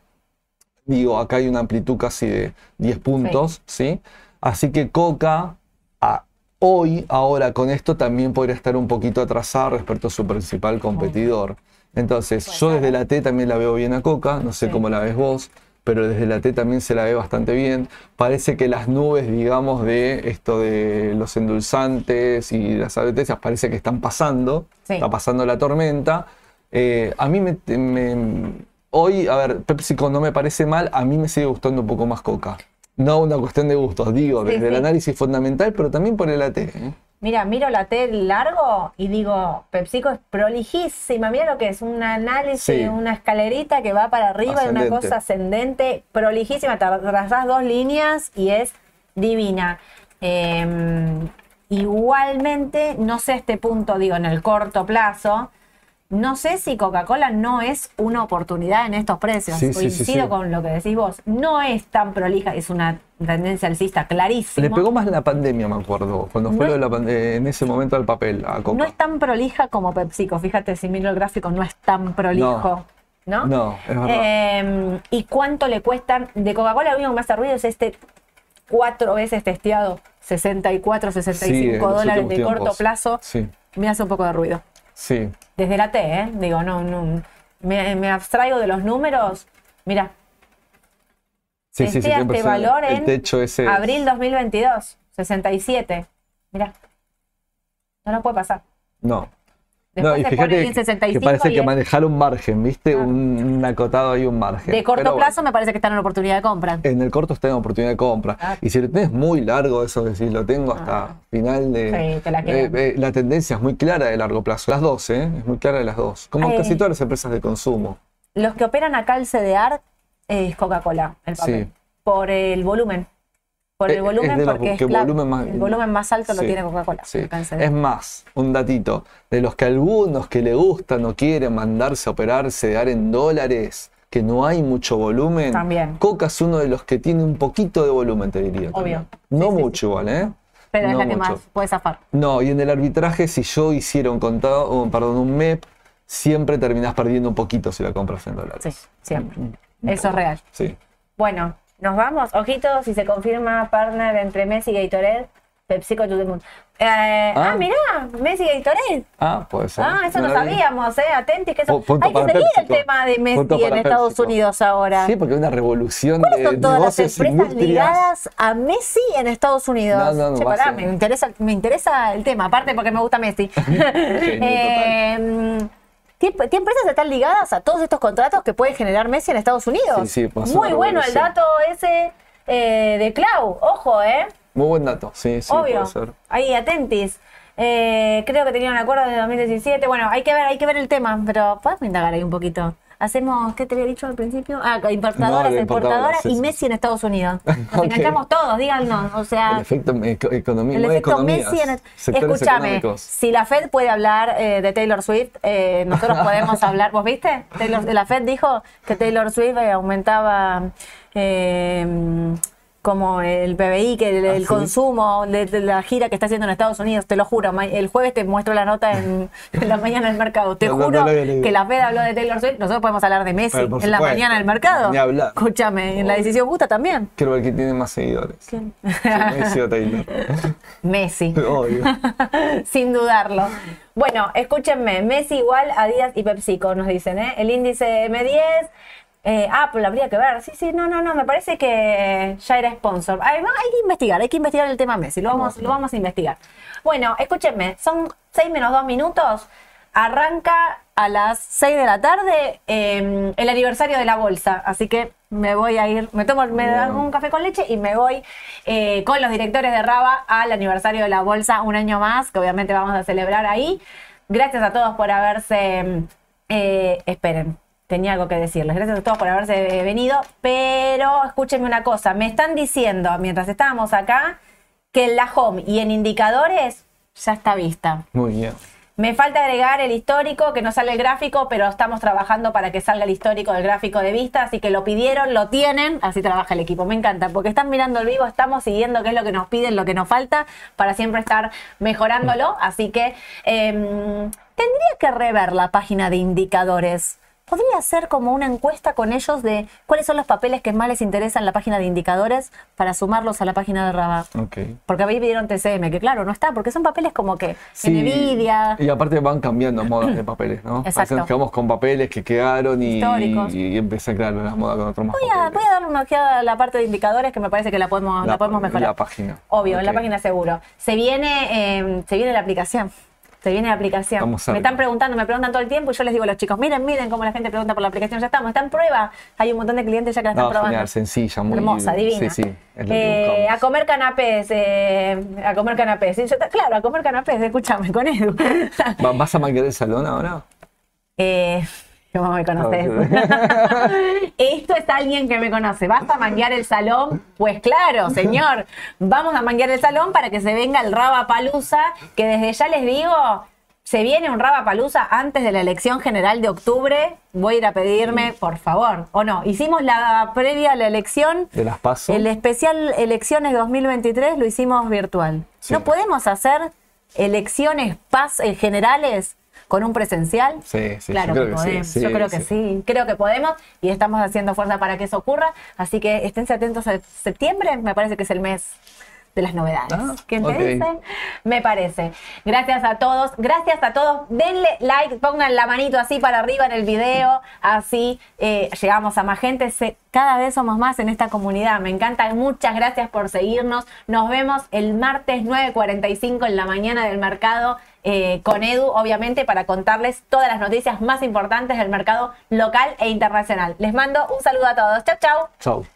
B: Digo, acá hay una amplitud casi de 10 puntos, ¿sí? Así que Coca, a- hoy, ahora con esto, también podría estar un poquito atrasada respecto a su principal competidor. Entonces,
A: Puede
B: yo desde la T también la veo bien a Coca, no sé cómo la ves vos, pero desde la T también se la ve bastante bien. Parece que las nubes, digamos, de esto de los endulzantes y las advertencias, parece que están pasando,
A: Sí.
B: está pasando la tormenta. Eh, a mí me, me- Hoy, a ver, PepsiCo no me parece mal, a mí me sigue gustando un poco más Coca. No una cuestión de gustos, digo,
A: Sí,
B: desde el
A: sí.
B: análisis fundamental, pero también por el AT. ¿eh?
A: Mira, miro la T largo y digo, PepsiCo es prolijísima. Mira lo que es un análisis,
B: Sí.
A: una escalerita que va para arriba y una
B: Ascendente.
A: cosa ascendente, prolijísima. Te trazás dos líneas y es divina. Eh, igualmente, no sé este punto, digo, en el corto plazo, no sé si Coca-Cola no es una oportunidad en estos precios.
B: Sí, sí, sí,
A: Coincido
B: sí.
A: con lo que decís vos. No es tan prolija, es una tendencia alcista clarísima.
B: Le pegó más la pandemia, me acuerdo, cuando fue
A: No
B: lo de la eh, en ese momento al papel, a Coca.
A: No es tan prolija como PepsiCo. Fíjate, si miro el gráfico, no es tan prolijo. No.
B: No, es verdad.
A: Eh, ¿Y cuánto le cuestan? De Coca-Cola, lo único que me hace ruido es este cuatro veces testeado, 64, 65
B: Sí, en los
A: dólares de corto plazo.
B: Sí,
A: Me hace un poco de ruido.
B: sí.
A: Desde la T, ¿eh? Digo, no, no. Me, me abstraigo de los números. Mira,
B: Sí, sí, sí,
A: este
B: 100%.
A: valor
B: El
A: en
B: techo ese. es-
A: abril 2022, 67. Mira, no lo puede pasar.
B: No.
A: Después
B: no, y
A: se
B: fíjate
A: en
B: que-
A: 65
B: que parece
A: y
B: que
A: es-
B: manejar un margen, ¿viste?
A: Ah.
B: Un, un acotado ahí, un margen.
A: De corto
B: Pero bueno,
A: plazo me parece que están en oportunidad de compra.
B: En el corto está en oportunidad de compra.
A: Ah.
B: Y si lo tenés muy largo, eso que si lo tengo hasta
A: Ah.
B: final de.
A: Sí, te la
B: eh, eh, la tendencia es muy clara de largo plazo. Las dos, ¿eh? Es muy clara de las dos. Como casi todas las empresas de consumo.
A: Los que operan acá el CDR es Coca-Cola, el papel.
B: Sí.
A: Por el volumen. Por
B: Eh,
A: el
B: es
A: volumen,
B: de los
A: porque es
B: que volumen más-
A: el volumen más alto lo tiene Coca-Cola.
B: Sí. Es más, un datito. De los que algunos que le gustan o quieren mandarse a operarse, dar en dólares, que no hay mucho volumen.
A: También.
B: Coca es uno de los que tiene un poquito de volumen, te diría.
A: Obvio.
B: también. No
A: Sí,
B: mucho igual, ¿eh?
A: Pero es
B: no
A: la que más puede zafar.
B: No, y en el arbitraje, si yo hiciera un contado, un- perdón, un MEP, siempre terminás perdiendo un poquito si la compras en dólares.
A: Sí, siempre.
B: Un
A: Eso es real.
B: Sí.
A: Bueno, nos vamos. Ojito, si se confirma partner entre Messi y Gatorade, PepsiCo to the moon. Eh, ah.
B: Ah.
A: mirá, Messi y Gatorade.
B: Ah, puede ser.
A: Ah, eso no, sabíamos, ¿eh? Atentis, que eso.
B: Punto
A: Hay que seguir el tema de Messi
B: Punto
A: en Estados
B: PepsiCo.
A: Unidos ahora.
B: Sí, porque hay una revolución
A: ¿Cuáles
B: de
A: son todas las empresas
B: industrias.
A: ligadas a Messi en Estados Unidos?
B: No, no, no
A: Che, pará, me interesa, me interesa el tema, aparte porque me gusta Messi. Eh, ¿qué, qué empresas están ligadas a todos estos contratos que puede generar Messi en Estados Unidos?
B: Sí, sí,
A: Muy bueno el dato ese eh, de Clau, ojo, ¿eh?
B: Muy buen dato, sí, sí,
A: Obvio.
B: puede ser.
A: Ahí, atentis. Eh, creo que tenían un acuerdo de 2017. Bueno, hay que ver, hay que ver el tema, pero podemos indagar ahí un poquito. Hacemos, ¿qué te había dicho al principio? Ah, importadoras,
B: No, importadoras,
A: y. Messi en Estados Unidos. Nos enganchamos todos, díganos. O sea,
B: El efecto eco- economía,
A: el efecto Messi en Escúchame, si la Fed puede hablar eh, de Taylor Swift, eh, nosotros podemos hablar. ¿Vos viste? Taylor- la Fed dijo que Taylor Swift eh, aumentaba eh, como el PBI, que el,
B: ¿Ah,
A: el consumo de, de la gira que está haciendo en Estados Unidos, te lo juro. El jueves te muestro la nota en, en la mañana del mercado. Te
B: No,
A: juro
B: no
A: que la Fed habló de Taylor Swift. Nosotros podemos hablar de Messi en la mañana del mercado. Escúchame, en la decisión justa también.
B: Quiero ver quién tiene más seguidores.
A: ¿Quién?
B: Si Messi o Taylor.
A: Messi.
B: Obvio.
A: Sin dudarlo. Bueno, escúchenme, Messi igual Adidas y PepsiCo nos dicen, ¿eh? El índice M10, eh, Apple habría que ver. Sí, sí, no, no, no, me parece que ya era sponsor. Hay, no, hay que investigar, hay que investigar el tema Messi, lo vamos, lo vamos a investigar. Bueno, escúchenme, son 6 menos 2 minutos. Arranca a las 6 de la tarde eh, el aniversario de la bolsa, así que me voy a ir, me tomo me dan un café con leche y me voy eh, con los directores de Raba al aniversario de la bolsa un año más, que obviamente vamos a celebrar ahí. Gracias a todos por haberse, eh, esperen, tenía algo que decirles, gracias a todos por haberse eh, venido, pero escúchenme una cosa, me están diciendo mientras estábamos acá que en la home y en indicadores ya está vista.
B: Muy bien.
A: Me falta agregar el histórico, que no sale el gráfico, pero estamos trabajando para que salga el histórico del gráfico de vista, así que lo pidieron, lo tienen, así trabaja el equipo. Me encanta, porque están mirando el vivo, estamos siguiendo qué es lo que nos piden, lo que nos falta, para siempre estar mejorándolo. Así que em, tendría que rever la página de indicadores. Podría ser como una encuesta con ellos de cuáles son los papeles que más les interesan en la página de indicadores para sumarlos a la página de Rabat.
B: Ok.
A: Porque ahí pidieron TCM, que claro, no está, porque son papeles como que Nvidia.
B: Y aparte van cambiando modas de papeles, ¿no?
A: Exacto.
B: Nos quedamos con papeles que quedaron y,
A: Históricos.
B: y, empecé, claro, las modas con otros más
A: Voy a, voy a darle una ojeada a la parte de indicadores que me parece que la podemos, la,
B: La-
A: podemos mejorar.
B: la página.
A: Obvio, en la página seguro. Se viene, eh, se viene la aplicación. Se viene la aplicación. Me están preguntando, me preguntan todo el tiempo y yo les digo a los chicos, miren, miren cómo la gente pregunta por la aplicación. Ya estamos, está en prueba. Hay un montón de clientes ya que la están
B: No,
A: probando.
B: genial, sencilla, muy
A: Hermosa, divina.
B: Sí, sí.
A: Eh, a comer canapés, eh, a comer canapés. Yo- claro, a comer canapés, escúchame, con Edu.
B: Va- ¿Vas a maquillar el salón ahora?
A: Eh, ¿Cómo me conoces? Esto es alguien que me conoce. ¿Vas a manguear el salón? Pues claro, señor. Vamos a manguear el salón para que se venga el Raba Palusa, que desde ya les digo, se viene un Raba Palusa antes de la elección general de octubre. Voy a ir a pedirme, por favor. ¿O no? Hicimos la previa a la elección.
B: ¿De las paso?
A: El especial Elecciones 2023 lo hicimos virtual.
B: Sí.
A: ¿No podemos hacer elecciones paz eh, generales con un presencial?
B: Sí, sí,
A: claro
B: yo creo
A: que
B: que sí,
A: podemos.
B: sí,
A: yo creo que
B: sí.
A: sí. Creo que podemos y estamos haciendo fuerza para que eso ocurra. Así que esténse atentos a septiembre, me parece que es el mes de las novedades.
B: Ah,
A: ¿Quién te
B: ok.
A: dice? Me parece. Gracias a todos. Gracias a todos. Denle like, pongan la manito así para arriba en el video. Así eh, llegamos a más gente. Se- cada vez somos más en esta comunidad. Me encanta. Muchas gracias por seguirnos. Nos vemos el martes 9.45 en la mañana del mercado. eh, con Edu, obviamente, para contarles todas las noticias más importantes del mercado local e internacional. Les mando un saludo a todos. Chau, chau.
B: Chau.